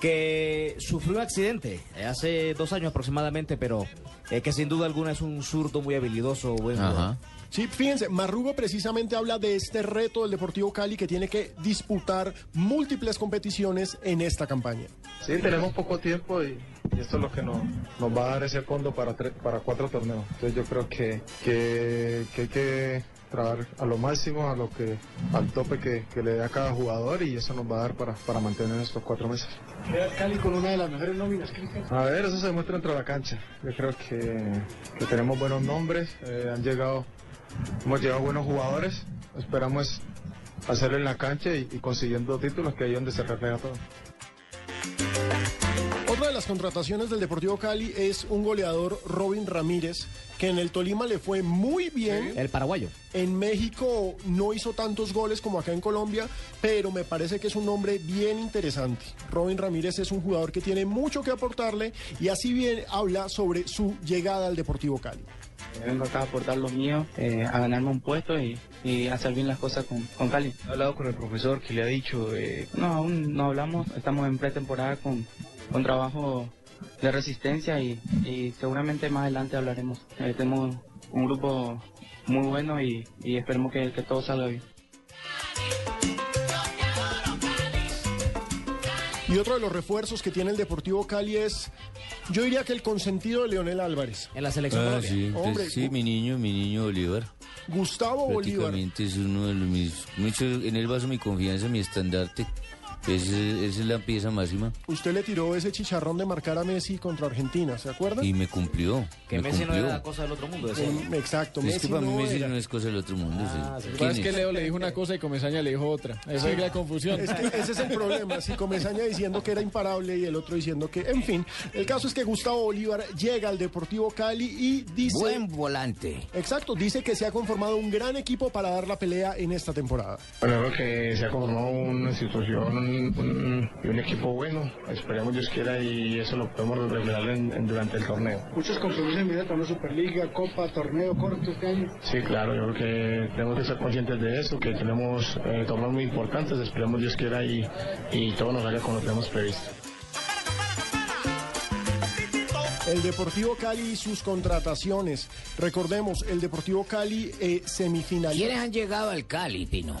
que sufrió un accidente eh, hace dos años aproximadamente, pero eh, que sin duda alguna es un zurdo muy habilidoso, buen jugador. Sí, fíjense, Marrugo precisamente habla de este reto del Deportivo Cali que tiene que disputar múltiples competiciones en esta campaña. Sí, tenemos poco tiempo y, y esto es lo que nos, nos va a dar ese fondo para, tre- para cuatro torneos. Entonces yo creo que, que, que hay que trabajar a lo máximo, a lo que, al tope que, que le dé a cada jugador y eso nos va a dar para, para mantener estos cuatro meses. Queda Cali con una de las mejores nóminas. A ver, eso se demuestra dentro de la cancha. Yo creo que, que tenemos buenos nombres, eh, han llegado, hemos llegado buenos jugadores. Esperamos hacerlo en la cancha y, y consiguiendo títulos, que ahí es donde se refleja todo. Otra de las contrataciones del Deportivo Cali es un goleador, Robin Ramírez, que en el Tolima le fue muy bien. El paraguayo. En México no hizo tantos goles como acá en Colombia, pero me parece que es un hombre bien interesante. Robin Ramírez es un jugador que tiene mucho que aportarle y así bien habla sobre su llegada al Deportivo Cali. Vengo acá a aportar lo mío, eh, a ganarme un puesto y, y hacer bien las cosas con, con Cali. He hablado con el profesor que le ha dicho... eh, No, aún no hablamos, estamos en pretemporada con, con trabajo de resistencia y, y seguramente más adelante hablaremos. Eh, tenemos un grupo muy bueno y, y esperemos que, que todo salga bien. Y otro de los refuerzos que tiene el Deportivo Cali es, yo diría que el consentido de Leonel Álvarez. En la selección Ah, sí, Hombre, pues, sí, mi niño, mi niño Bolívar. Gustavo Bolívar. Prácticamente es uno de los mis... Mucho, en él baso mi confianza, mi estandarte. Esa esa es la pieza máxima. Usted le tiró ese chicharrón de marcar a Messi contra Argentina, ¿se acuerda? Y me cumplió. Que me Messi no cumplió. era la cosa del otro mundo. Eh, Exacto, Es Messi que para mí no Messi era. no es cosa del otro mundo. Ah, sí. Lo que ¿Quién pasa es que es? Leo le dijo una cosa y Comesaña le dijo otra. Esa es la confusión. Es que ese es el problema, si Comesaña diciendo que era imparable y el otro diciendo que, en fin, el caso es que Gustavo Bolívar llega al Deportivo Cali y dice... Buen volante. Exacto, dice que se ha conformado un gran equipo para dar la pelea en esta temporada. Bueno, creo que se ha conformado una institución un- un- y un equipo bueno. Esperemos Dios quiera y eso lo podemos revelar en- en- durante el torneo. Muchos compromisos en vida, también Superliga, Copa, torneo corto este año. Sí, claro, yo creo que tenemos que ser conscientes de eso, que tenemos eh, torneos muy importantes. Esperemos Dios quiera y, y todo nos salga como lo tenemos previsto. El Deportivo Cali y sus contrataciones. Recordemos, el Deportivo Cali eh, semifinal. ¿Quiénes han llegado al Cali, Pino?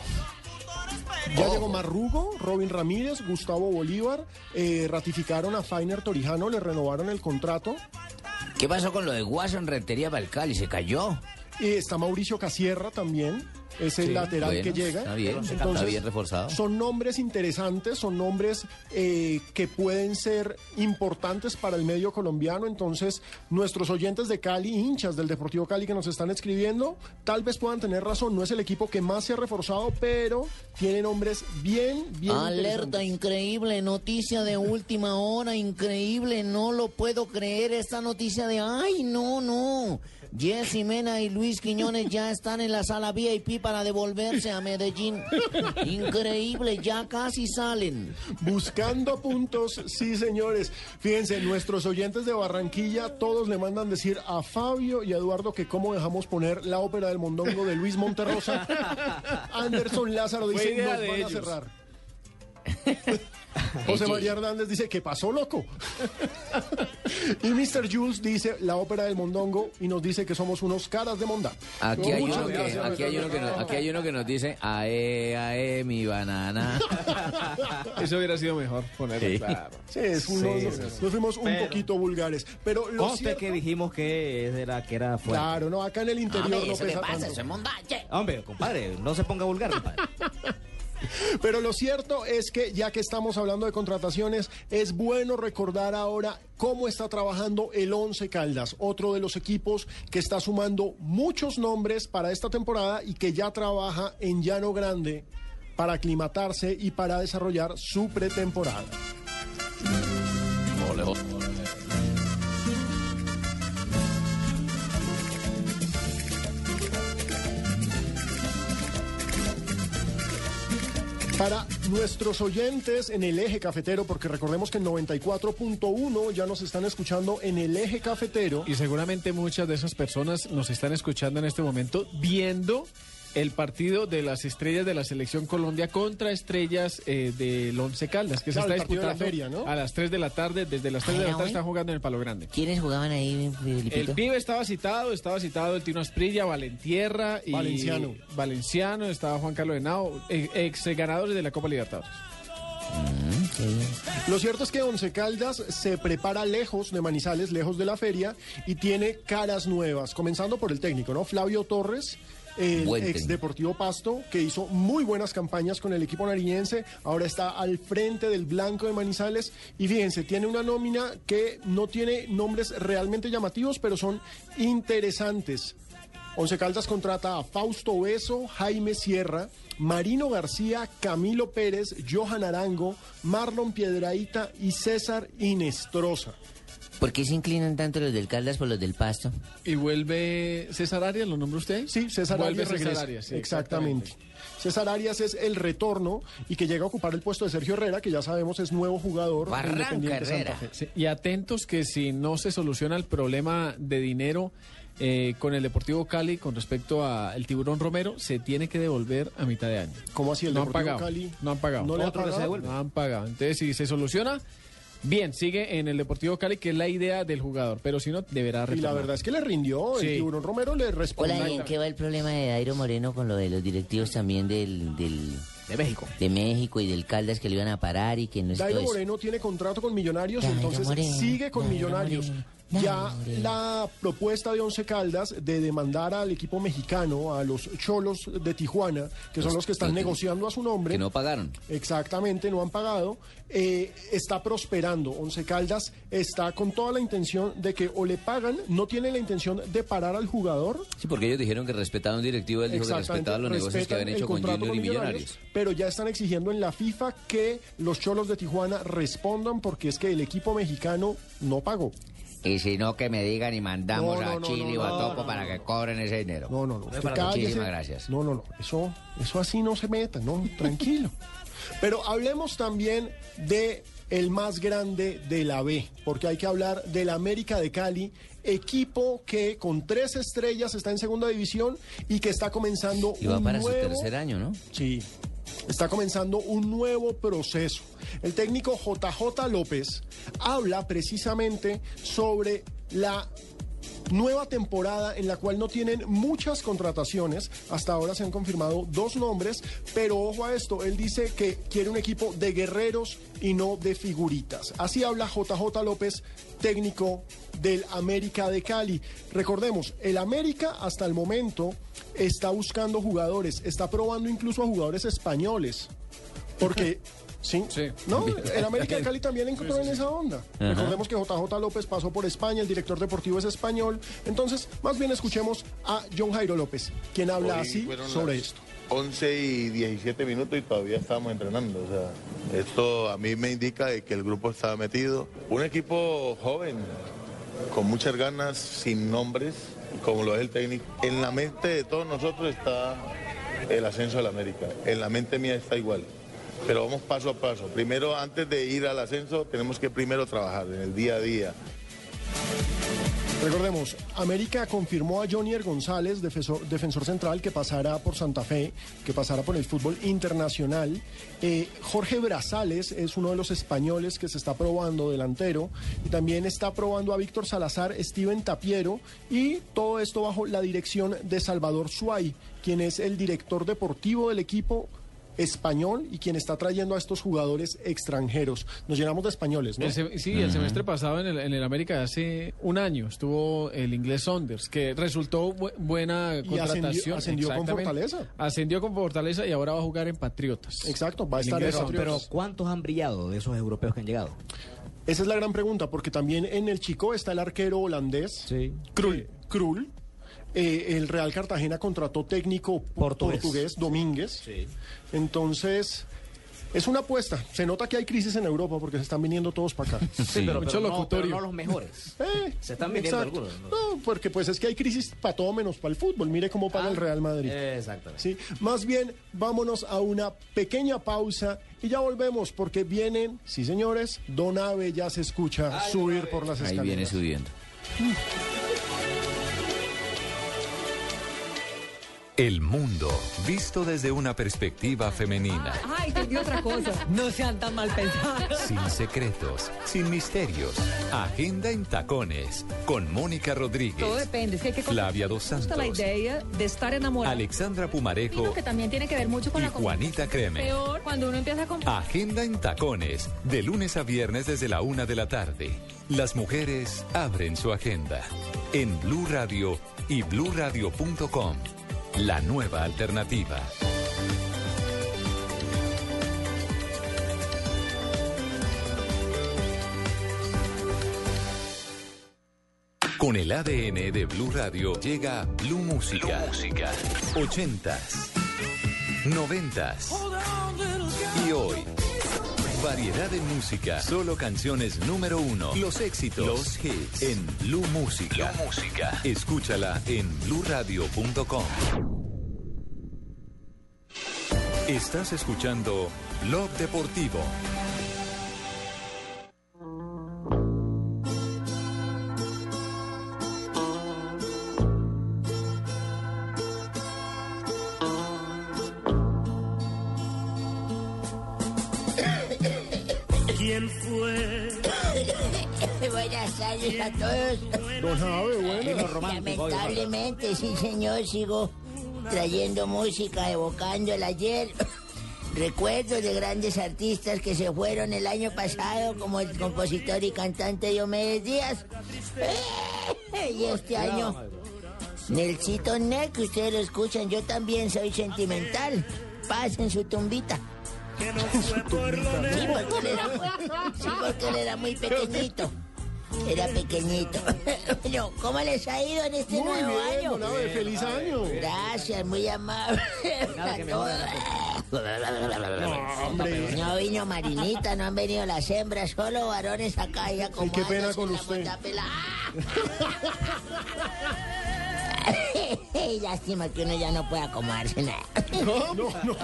Ya llegó Marrugo, Robin Ramírez, Gustavo Bolívar, eh, ratificaron a Fainer Torijano, le renovaron el contrato. ¿Qué pasó con lo de Guasón Rentería para el Cali? ¿Se cayó? Y está Mauricio Casierra también, es el Sí, lateral bueno, que llega. está bien, está bien reforzado. Son nombres interesantes, son nombres eh, que pueden ser importantes para el medio colombiano. Entonces, nuestros oyentes de Cali, hinchas del Deportivo Cali que nos están escribiendo, tal vez puedan tener razón. No es el equipo que más se ha reforzado, pero tiene nombres bien, bien Alerta increíble, noticia de última hora, increíble, no lo puedo creer esta noticia de, ay, no, no. Jessy Mena y Luis Quiñones ya están en la sala VIP para devolverse a Medellín. Increíble, ya casi salen. Buscando puntos, sí, señores. Fíjense, nuestros oyentes de Barranquilla, todos le mandan decir a Fabio y a Eduardo que cómo dejamos poner la ópera del mondongo de Luis Monterrosa. Anderson Lázaro dice, nos van a cerrar. José María Hernández dice, ¿qué pasó, loco? y Mr. Jules dice, la ópera del mondongo, y nos dice que somos unos caras de monda. Aquí hay, uno que, aquí, hay uno que nos, aquí hay uno que nos dice, ae, ae, mi banana. Eso hubiera sido mejor ponerlo Sí. claro. Sí, es un- nos, Sí, nos- sí, sí. nos fuimos un Pero- poquito vulgares. Pero lo Conste cierto- que dijimos que era, que era fuerte. Claro, no, acá en el interior Hombre, no pesa pasa, tanto. es mondaje. Hombre, compadre, no se ponga vulgar, compadre. Pero lo cierto es que ya que estamos hablando de contrataciones, es bueno recordar ahora cómo está trabajando el Once Caldas, otro de los equipos que está sumando muchos nombres para esta temporada y que ya trabaja en Llano Grande para aclimatarse y para desarrollar su pretemporada. Para nuestros oyentes en el eje cafetero, porque recordemos que en 94.1 ya nos están escuchando en el eje cafetero. Y seguramente muchas de esas personas nos están escuchando en este momento viendo el partido de las estrellas de la selección Colombia contra estrellas eh, del Once Caldas, que Claro, se el está la disputando feria, ¿no? a las 3 de la tarde. Desde las 3 de la Ay, tarde hoy. están jugando en el Palo Grande. ¿Quiénes jugaban ahí, El Filipito? pibe estaba citado, estaba citado el Tino Asprilla, Valentierra y Valenciano. Valenciano, estaba Juan Carlos Henao, eh, ex ganadores de la Copa Libertadores. Lo cierto es que Once Caldas se prepara lejos de Manizales, lejos de la feria, y tiene caras nuevas, comenzando por el técnico, ¿no? Flavio Torres. El Buen ex. Deportivo Pasto, que hizo muy buenas campañas con el equipo nariñense, ahora está al frente del Blanco de Manizales. Y fíjense, tiene una nómina que no tiene nombres realmente llamativos, pero son interesantes. Once Caldas contrata a Fausto Beso, Jaime Sierra, Marino García, Camilo Pérez, Johan Arango, Marlon Piedraíta y César Inestrosa. ¿Por qué se inclinan tanto los del Caldas por los del Pasto? ¿Y vuelve César Arias, lo nombró usted? Sí, César Vuelve Arias César. Arias, sí, exactamente. César Arias es el retorno y que llega a ocupar el puesto de Sergio Herrera, que ya sabemos es nuevo jugador. de Independiente Santa Fe. Sí, y atentos que si no se soluciona el problema de dinero eh, con el Deportivo Cali con respecto al Tiburón Romero, se tiene que devolver a mitad de año. ¿Cómo así el no han Deportivo pagado, Cali? No han pagado. ¿No le ha Otro que pagado? se devuelve. No han pagado. Entonces, si se soluciona, bien, sigue en el Deportivo Cali, que es la idea del jugador. Pero si no, deberá Y la retornar. verdad es que le rindió, el Sí. tiburón Romero le respondió. Hola, ¿y en qué va el problema de Dairo Moreno con lo de los directivos también del... del de México. De México y del Caldas que lo iban a parar y que no es Dairo? Moreno tiene contrato con Millonarios, Dairo entonces Moreno, sigue con Dairo Millonarios. Moreno. Ya la propuesta de Once Caldas de demandar al equipo mexicano, a los cholos de Tijuana, que son Los- que están los negociando a su nombre. Que no pagaron. Exactamente, no han pagado. eh, está prosperando. Once Caldas está con toda la intención de que o le pagan, no tiene la intención de parar al jugador. Sí, porque ellos dijeron que respetaban un directivo, él dijo que Exactamente, respetaba los negocios que habían hecho con Junior y Millonarios. Pero ya están exigiendo en la FIFA que los cholos de Tijuana respondan porque es que el equipo mexicano no pagó. Y si no, que me digan y mandamos No, no, a no, Chile no, o a Topo no, para que cobren ese dinero. No, no, no. usted Muchísimas cállese. gracias. No, no, no. Eso, eso así no se meta, no, tranquilo. Pero hablemos también de el más grande de la B, porque hay que hablar del América de Cali, equipo que con tres estrellas está en segunda división y que está comenzando Y va un para su tercer año, ¿no? Sí, está comenzando un nuevo proceso. El técnico JJ López habla precisamente sobre la nueva temporada en la cual no tienen muchas contrataciones. Hasta ahora se han confirmado dos nombres, pero ojo a esto, él dice que quiere un equipo de guerreros y no de figuritas. Así habla JJ López, técnico del América de Cali. Recordemos, el América hasta el momento está buscando jugadores, está probando incluso a jugadores españoles. Porque, sí, no, el América de Cali también encontró en esa onda. Ajá. Recordemos que JJ López pasó por España, el director deportivo es español. Entonces, más bien escuchemos a John Jairo López, quien habla Hoy así sobre esto. 11 y 17 minutos y todavía estamos entrenando. O sea, esto a mí me indica de que el grupo está metido. Un equipo joven, con muchas ganas, sin nombres, como lo es el técnico. En la mente de todos nosotros está el ascenso del América. En la mente mía está igual. Pero vamos paso a paso. Primero, antes de ir al ascenso, tenemos que primero trabajar en el día a día. Recordemos, América confirmó a Jonier González, defensor, central, que pasará por Santa Fe, que pasará por el fútbol internacional. Eh, Jorge Brazales es uno de los españoles que se está probando delantero. Y también está probando a Víctor Salazar, Steven Tapiero. Y todo esto bajo la dirección de Salvador Suay, quien es el director deportivo del equipo español y quien está trayendo a estos jugadores extranjeros. Nos llenamos de españoles, ¿no? El sí, el semestre pasado en el, en el América de hace un año estuvo el inglés Saunders, que resultó bu- buena Y contratación. ascendió- ascendió con. Fortaleza. Ascendió con Fortaleza y ahora va a jugar en Patriotas. Exacto, va a estar en Pero, Saunders. pero ¿cuántos han brillado de esos europeos que han llegado? Esa es la gran pregunta, porque también en el Chico está el arquero holandés, Krul. Krul. Eh, el Real Cartagena contrató técnico portugués, Portugués. Domínguez. Entonces, es una apuesta. Se nota que hay crisis en Europa porque se están viniendo todos para acá. Sí, pero, pero no, pero no los mejores. Eh, Se están viniendo exacto. algunos. ¿no? No, porque pues es que hay crisis para todo menos para el fútbol. Mire cómo paga el Real Madrid. Exactamente. Sí, más bien vámonos a una pequeña pausa y ya volvemos porque vienen, sí señores, Don Ave ya se escucha subir por las Ahí escaleras. viene subiendo. El mundo, visto desde una perspectiva femenina. Ay, entendí otra cosa. No sean tan mal pensados. Sin secretos, sin misterios. Agenda en tacones. Con Mónica Rodríguez. Todo depende. Es que hay que Flavia Dos Me gusta la Santos. idea de estar enamorado. Alexandra Pumarejo que también tiene que ver mucho con y la. Juanita Creme. Peor cuando uno empieza a comprar. Agenda en tacones. De lunes a viernes desde la una de la tarde. Las mujeres abren su agenda. En Blue Radio y bluradio.com. La nueva alternativa. Con el ADN de Blue Radio llega Blue Música. Música. 80s, 90s y hoy. Variedad de música, solo canciones número uno. Los éxitos, los hits en Blue Música. Música. Escúchala en bluradio.com. Estás escuchando Blog Deportivo. Buenas tardes a todos. Don Jave, bueno. Lamentablemente, sí, señor, sigo trayendo música, evocando el ayer. recuerdos de grandes artistas que se fueron el año pasado, como el compositor y cantante Diomedes Díaz. Y este año, Nelsito Nel, que ustedes lo escuchan, yo también soy sentimental. Paz en su tumbita. Sí, porque él era, sí, porque él era muy pequeñito. Era pequeñito. Bueno, ¿cómo les ha ido en este Muy nuevo bien, año? don Abe, feliz año. Gracias, muy amable. Nada que mejore No, hombre. No vino Marinita, no han venido las hembras, solo varones acá ya como qué pena con usted. Lástima que uno ya no puede acomodarse nada. No, no, no.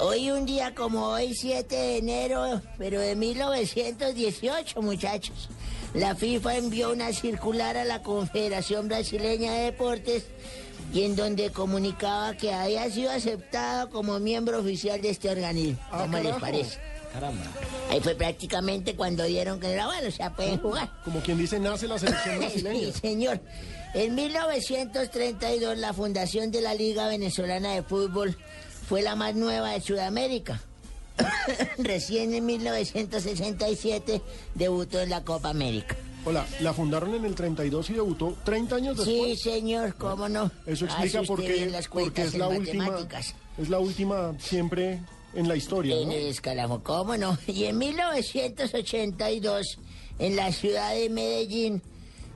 Hoy un día como hoy, 7 de enero, pero de 1918, muchachos. La FIFA envió una circular a la Confederación Brasileña de Deportes y en donde comunicaba que había sido aceptado como miembro oficial de este organismo. Ah, ¿Cómo les parece? Caramba. Ahí fue prácticamente cuando dieron que era bueno, o sea, pueden jugar. Como quien dice, nace la selección brasileña. Sí, señor. En 1932 la fundación de la Liga Venezolana de Fútbol fue la más nueva de Sudamérica. Recién en 1967 debutó en la Copa América. Hola, la fundaron en el 32 y debutó 30 años Sí, después. señor, cómo no. Eso explica por qué, las porque es la última, es la última siempre en la historia, En ¿no? el escalafón, ¿cómo no? Y en 1982, en la ciudad de Medellín,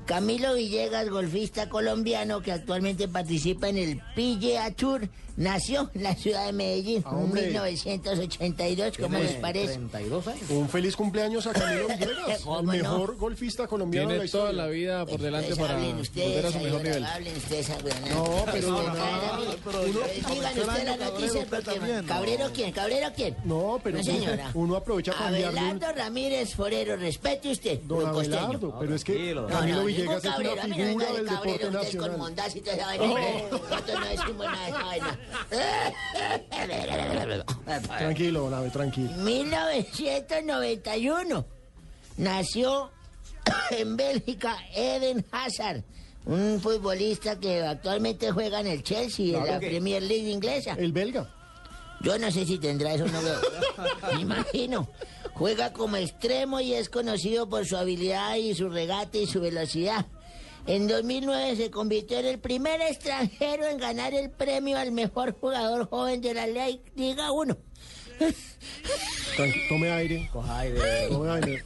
Camilo Villegas, golfista colombiano que actualmente participa en el PGA Tour, nació en la ciudad de Medellín Ah, en hombre. 1982, ¿cómo les parece? 32 años. Un feliz cumpleaños a Camilo Villegas, mejor golfista colombiano de Tiene la toda la vida por delante Ustedes para hablen ustedes, volver a su ahí, mejor nivel. Hablen ustedes, hablen. No, pero No, don no, Abe, no, pero uno- Digan usted la noticia porque... ¿Cabrero quién? ¿Cabrero quién? No, pero señora. uno aprovecha para. Abelardo Ramírez Forero, respete usted. Don. Abelardo, pero es que Camilo no, Villegas es cabrero, una figura de del deporte ustedes nacional. no decimos nada de esa vaina. Tranquilo, don Abe, tranquilo. 1991 nació en Bélgica Eden Hazard, un futbolista que actualmente juega en el Chelsea, en la que- Premier League inglesa. El belga. Yo no sé si tendrá eso, no veo. Me imagino. Juega como extremo y es conocido por su habilidad y su regate y su velocidad. En 2009 se convirtió en el primer extranjero en ganar el premio al mejor jugador joven de la Li- Liga 1. Tranqui- Tome aire. Coja aire. Tome aire.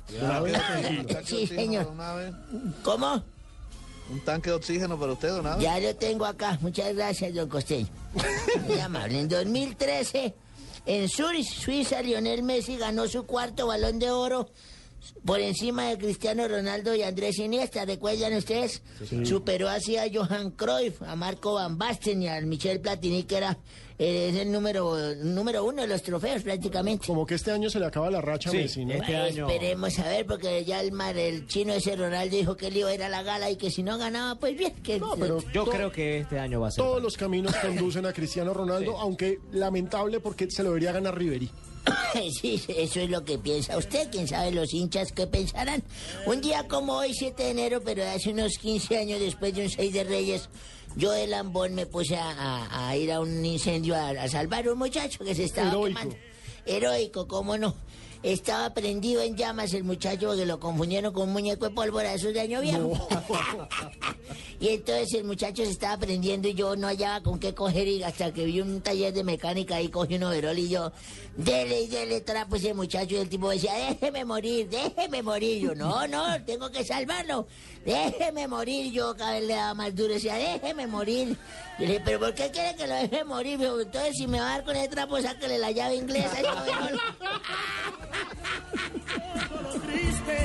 Sí, señor. ¿Cómo? Un tanque de oxígeno para usted, don. Ya lo tengo acá. Muchas gracias, don Costeño. Muy amable. En 2013, en Zurich, Suiza, Lionel Messi ganó su cuarto balón de oro por encima de Cristiano Ronaldo y Andrés Iniesta. ¿Recuerdan ustedes? Sí. Superó así a Johan Cruyff, a Marco Van Basten y al Michel Platini, que era eh, es el número, número uno de los trofeos prácticamente. Como que este año se le acaba la racha a Sí, Messi, ¿no? este Bueno, año- Esperemos a ver, porque ya el, mar, el chino ese Ronaldo dijo que él iba a ir a la gala y que si no ganaba, pues bien. Que, No, pero Yo creo que este año va a ser. todos los caminos conducen a Cristiano Ronaldo, aunque lamentable porque se lo debería ganar Ribery. Sí, eso es lo que piensa usted. Quién sabe los hinchas qué pensarán. Un día como hoy, 7 de enero, pero hace unos 15 años después de un 6 de Reyes, yo de lambón me puse a, a- a ir a un incendio a, a salvar a un muchacho que se estaba Heroico. quemando. Heroico, cómo no. Estaba prendido en llamas el muchacho que lo confundieron con un muñeco de pólvora, esos de año viejo. y entonces el muchacho se estaba prendiendo y yo no hallaba con qué coger y hasta que vi un taller de mecánica y cogí un overol y yo, dele y dele trapo a ese muchacho y el tipo decía, déjeme morir, déjeme morir. Yo, no, no, tengo que salvarlo, déjeme morir. Yo cada vez le daba más duro, decía, déjeme morir. Yo le dije, pero ¿por qué quiere que lo deje morir? Dijo, entonces si me va a dar con el trapo, sáquele la llave inglesa. overol". triste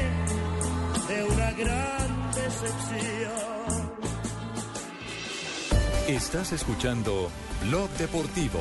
de una gran decepción. Estás escuchando Blog Deportivo.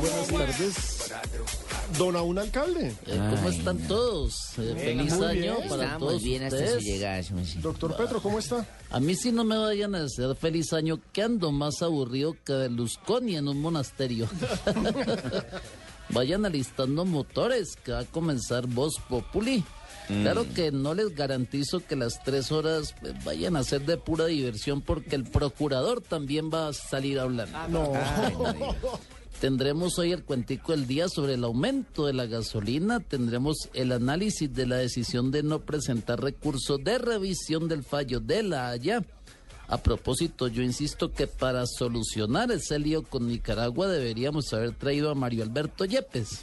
Buenas tardes. Don un alcalde. ¿Cómo están todos? Eh, feliz Muy año bien. para Estamos todos bien hasta ustedes. su llegada. sí, sí. Doctor Petro, ¿cómo está? A mí sí no me vayan a hacer feliz año, que ando más aburrido que Berlusconi en un monasterio. vayan alistando motores, que va a comenzar Voz Populi. Claro que no les garantizo que las tres horas eh, vayan a ser de pura diversión porque el procurador también va a salir hablando. No. Tendremos hoy el cuentico del día sobre el aumento de la gasolina, tendremos el análisis de la decisión de no presentar recurso de revisión del fallo de la Haya. A propósito, yo insisto que para solucionar ese lío con Nicaragua deberíamos haber traído a Mario Alberto Yepes.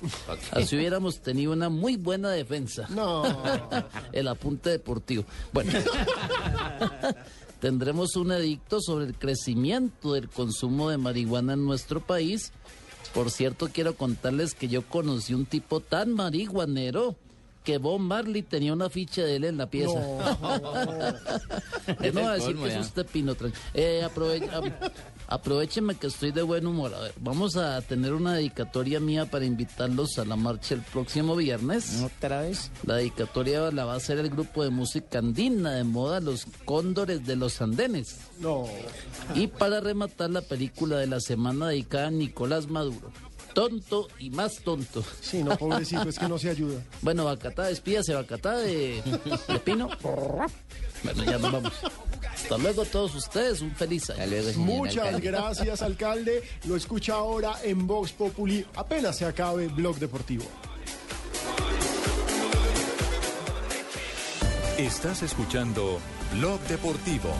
Así hubiéramos tenido una muy buena defensa. No. el apunte deportivo. Bueno. Tendremos un edicto sobre el crecimiento del consumo de marihuana en nuestro país. Por cierto, quiero contarles que yo conocí un tipo tan marihuanero que Bob Marley tenía una ficha de él en la pieza. Yo no voy a decir que es usted pino. Eh, aprove- aprovecheme que estoy de buen humor. A ver, vamos a tener una dedicatoria mía para invitarlos a la marcha el próximo viernes. ¿Otra vez? La dedicatoria la va a hacer el grupo de música andina de moda Los Cóndores de los Andenes. No. Y para rematar la película de la semana dedicada a Nicolás Maduro. Tonto y más tonto. Sí, no, pobrecito, es que no se ayuda. Bueno, Bacatá, despídase, Bacatá de, de Pino. Bueno, ya nos vamos. Hasta luego a todos ustedes, un feliz año. Muchas gracias, alcalde. Lo escucha ahora en Vox Populi. Apenas se acabe Blog Deportivo. Estás escuchando Blog Deportivo.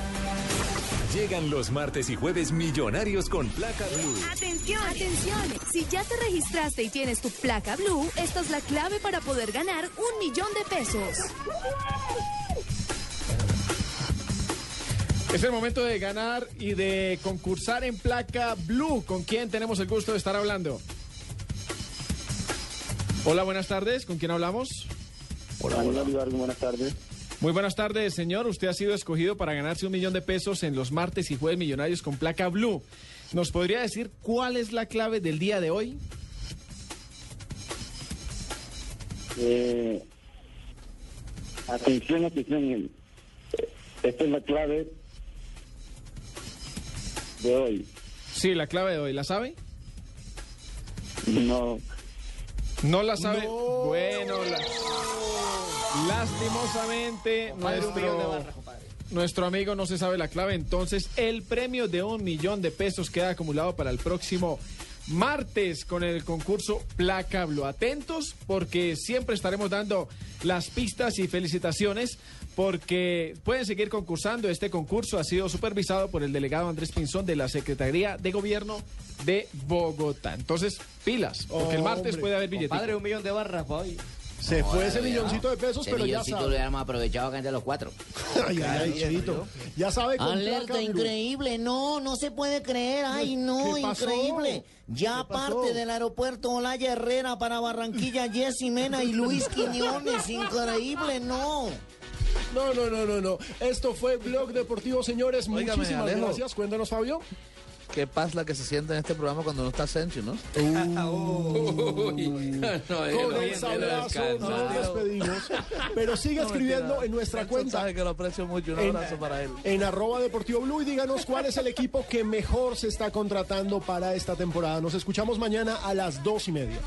Llegan los martes y jueves millonarios con placa blue. Atención, atención. Si ya te registraste y tienes tu placa blue, esta es la clave para poder ganar un millón de pesos. Es el momento de ganar y de concursar en placa Blue. ¿Con quién tenemos el gusto de estar hablando? Hola, buenas tardes. ¿Con quién hablamos? Hola, buenas tardes. Muy buenas tardes, señor. Usted ha sido escogido para ganarse un millón de pesos en los martes y jueves millonarios con placa Blue. ¿Nos podría decir cuál es la clave del día de hoy? Eh, atención, atención. Esta es la clave de hoy. Sí, la clave de hoy. ¿La sabe? No. ¿No la sabe? Bueno, la- lastimosamente Compadre, nuestro, compadre. nuestro amigo no se sabe la clave. Entonces, el premio de un millón de pesos queda acumulado para el próximo martes con el concurso Placa Blue. Atentos porque siempre estaremos dando las pistas y felicitaciones porque pueden seguir concursando. Este concurso ha sido supervisado por el delegado Andrés Pinzón de la Secretaría de Gobierno de Bogotá. Entonces, pilas, porque el martes Hombre, puede haber billetes. Compadre, un millón de barras hoy. Se fue ese milloncito de pesos, Ese pero ya milloncito lo sabe. hubiéramos aprovechado acá entre los cuatro. Ay, ay, ay, Chito. Ya sabe con Alerta increíble, no, no se puede creer, ay no, ¿Qué pasó? increíble. Ya ¿Qué pasó? parte del aeropuerto Olaya Herrera para Barranquilla, Jessy Mena y Luis Quiñones, increíble, no. No, no, no, no, no. Esto fue Blog Deportivo, señores. Muchísimas Alejo. gracias. Cuéntanos, Fabio. Qué paz la que se siente en este programa cuando no está Sencho, ¿no? Con el sablazo nos despedimos. Pero siga escribiendo en nuestra Sencho cuenta. sabe que lo aprecio mucho. Un En- abrazo para él. En arroba Deportivo Blue y díganos cuál es el equipo que mejor se está contratando para esta temporada. Nos escuchamos mañana a las dos y media.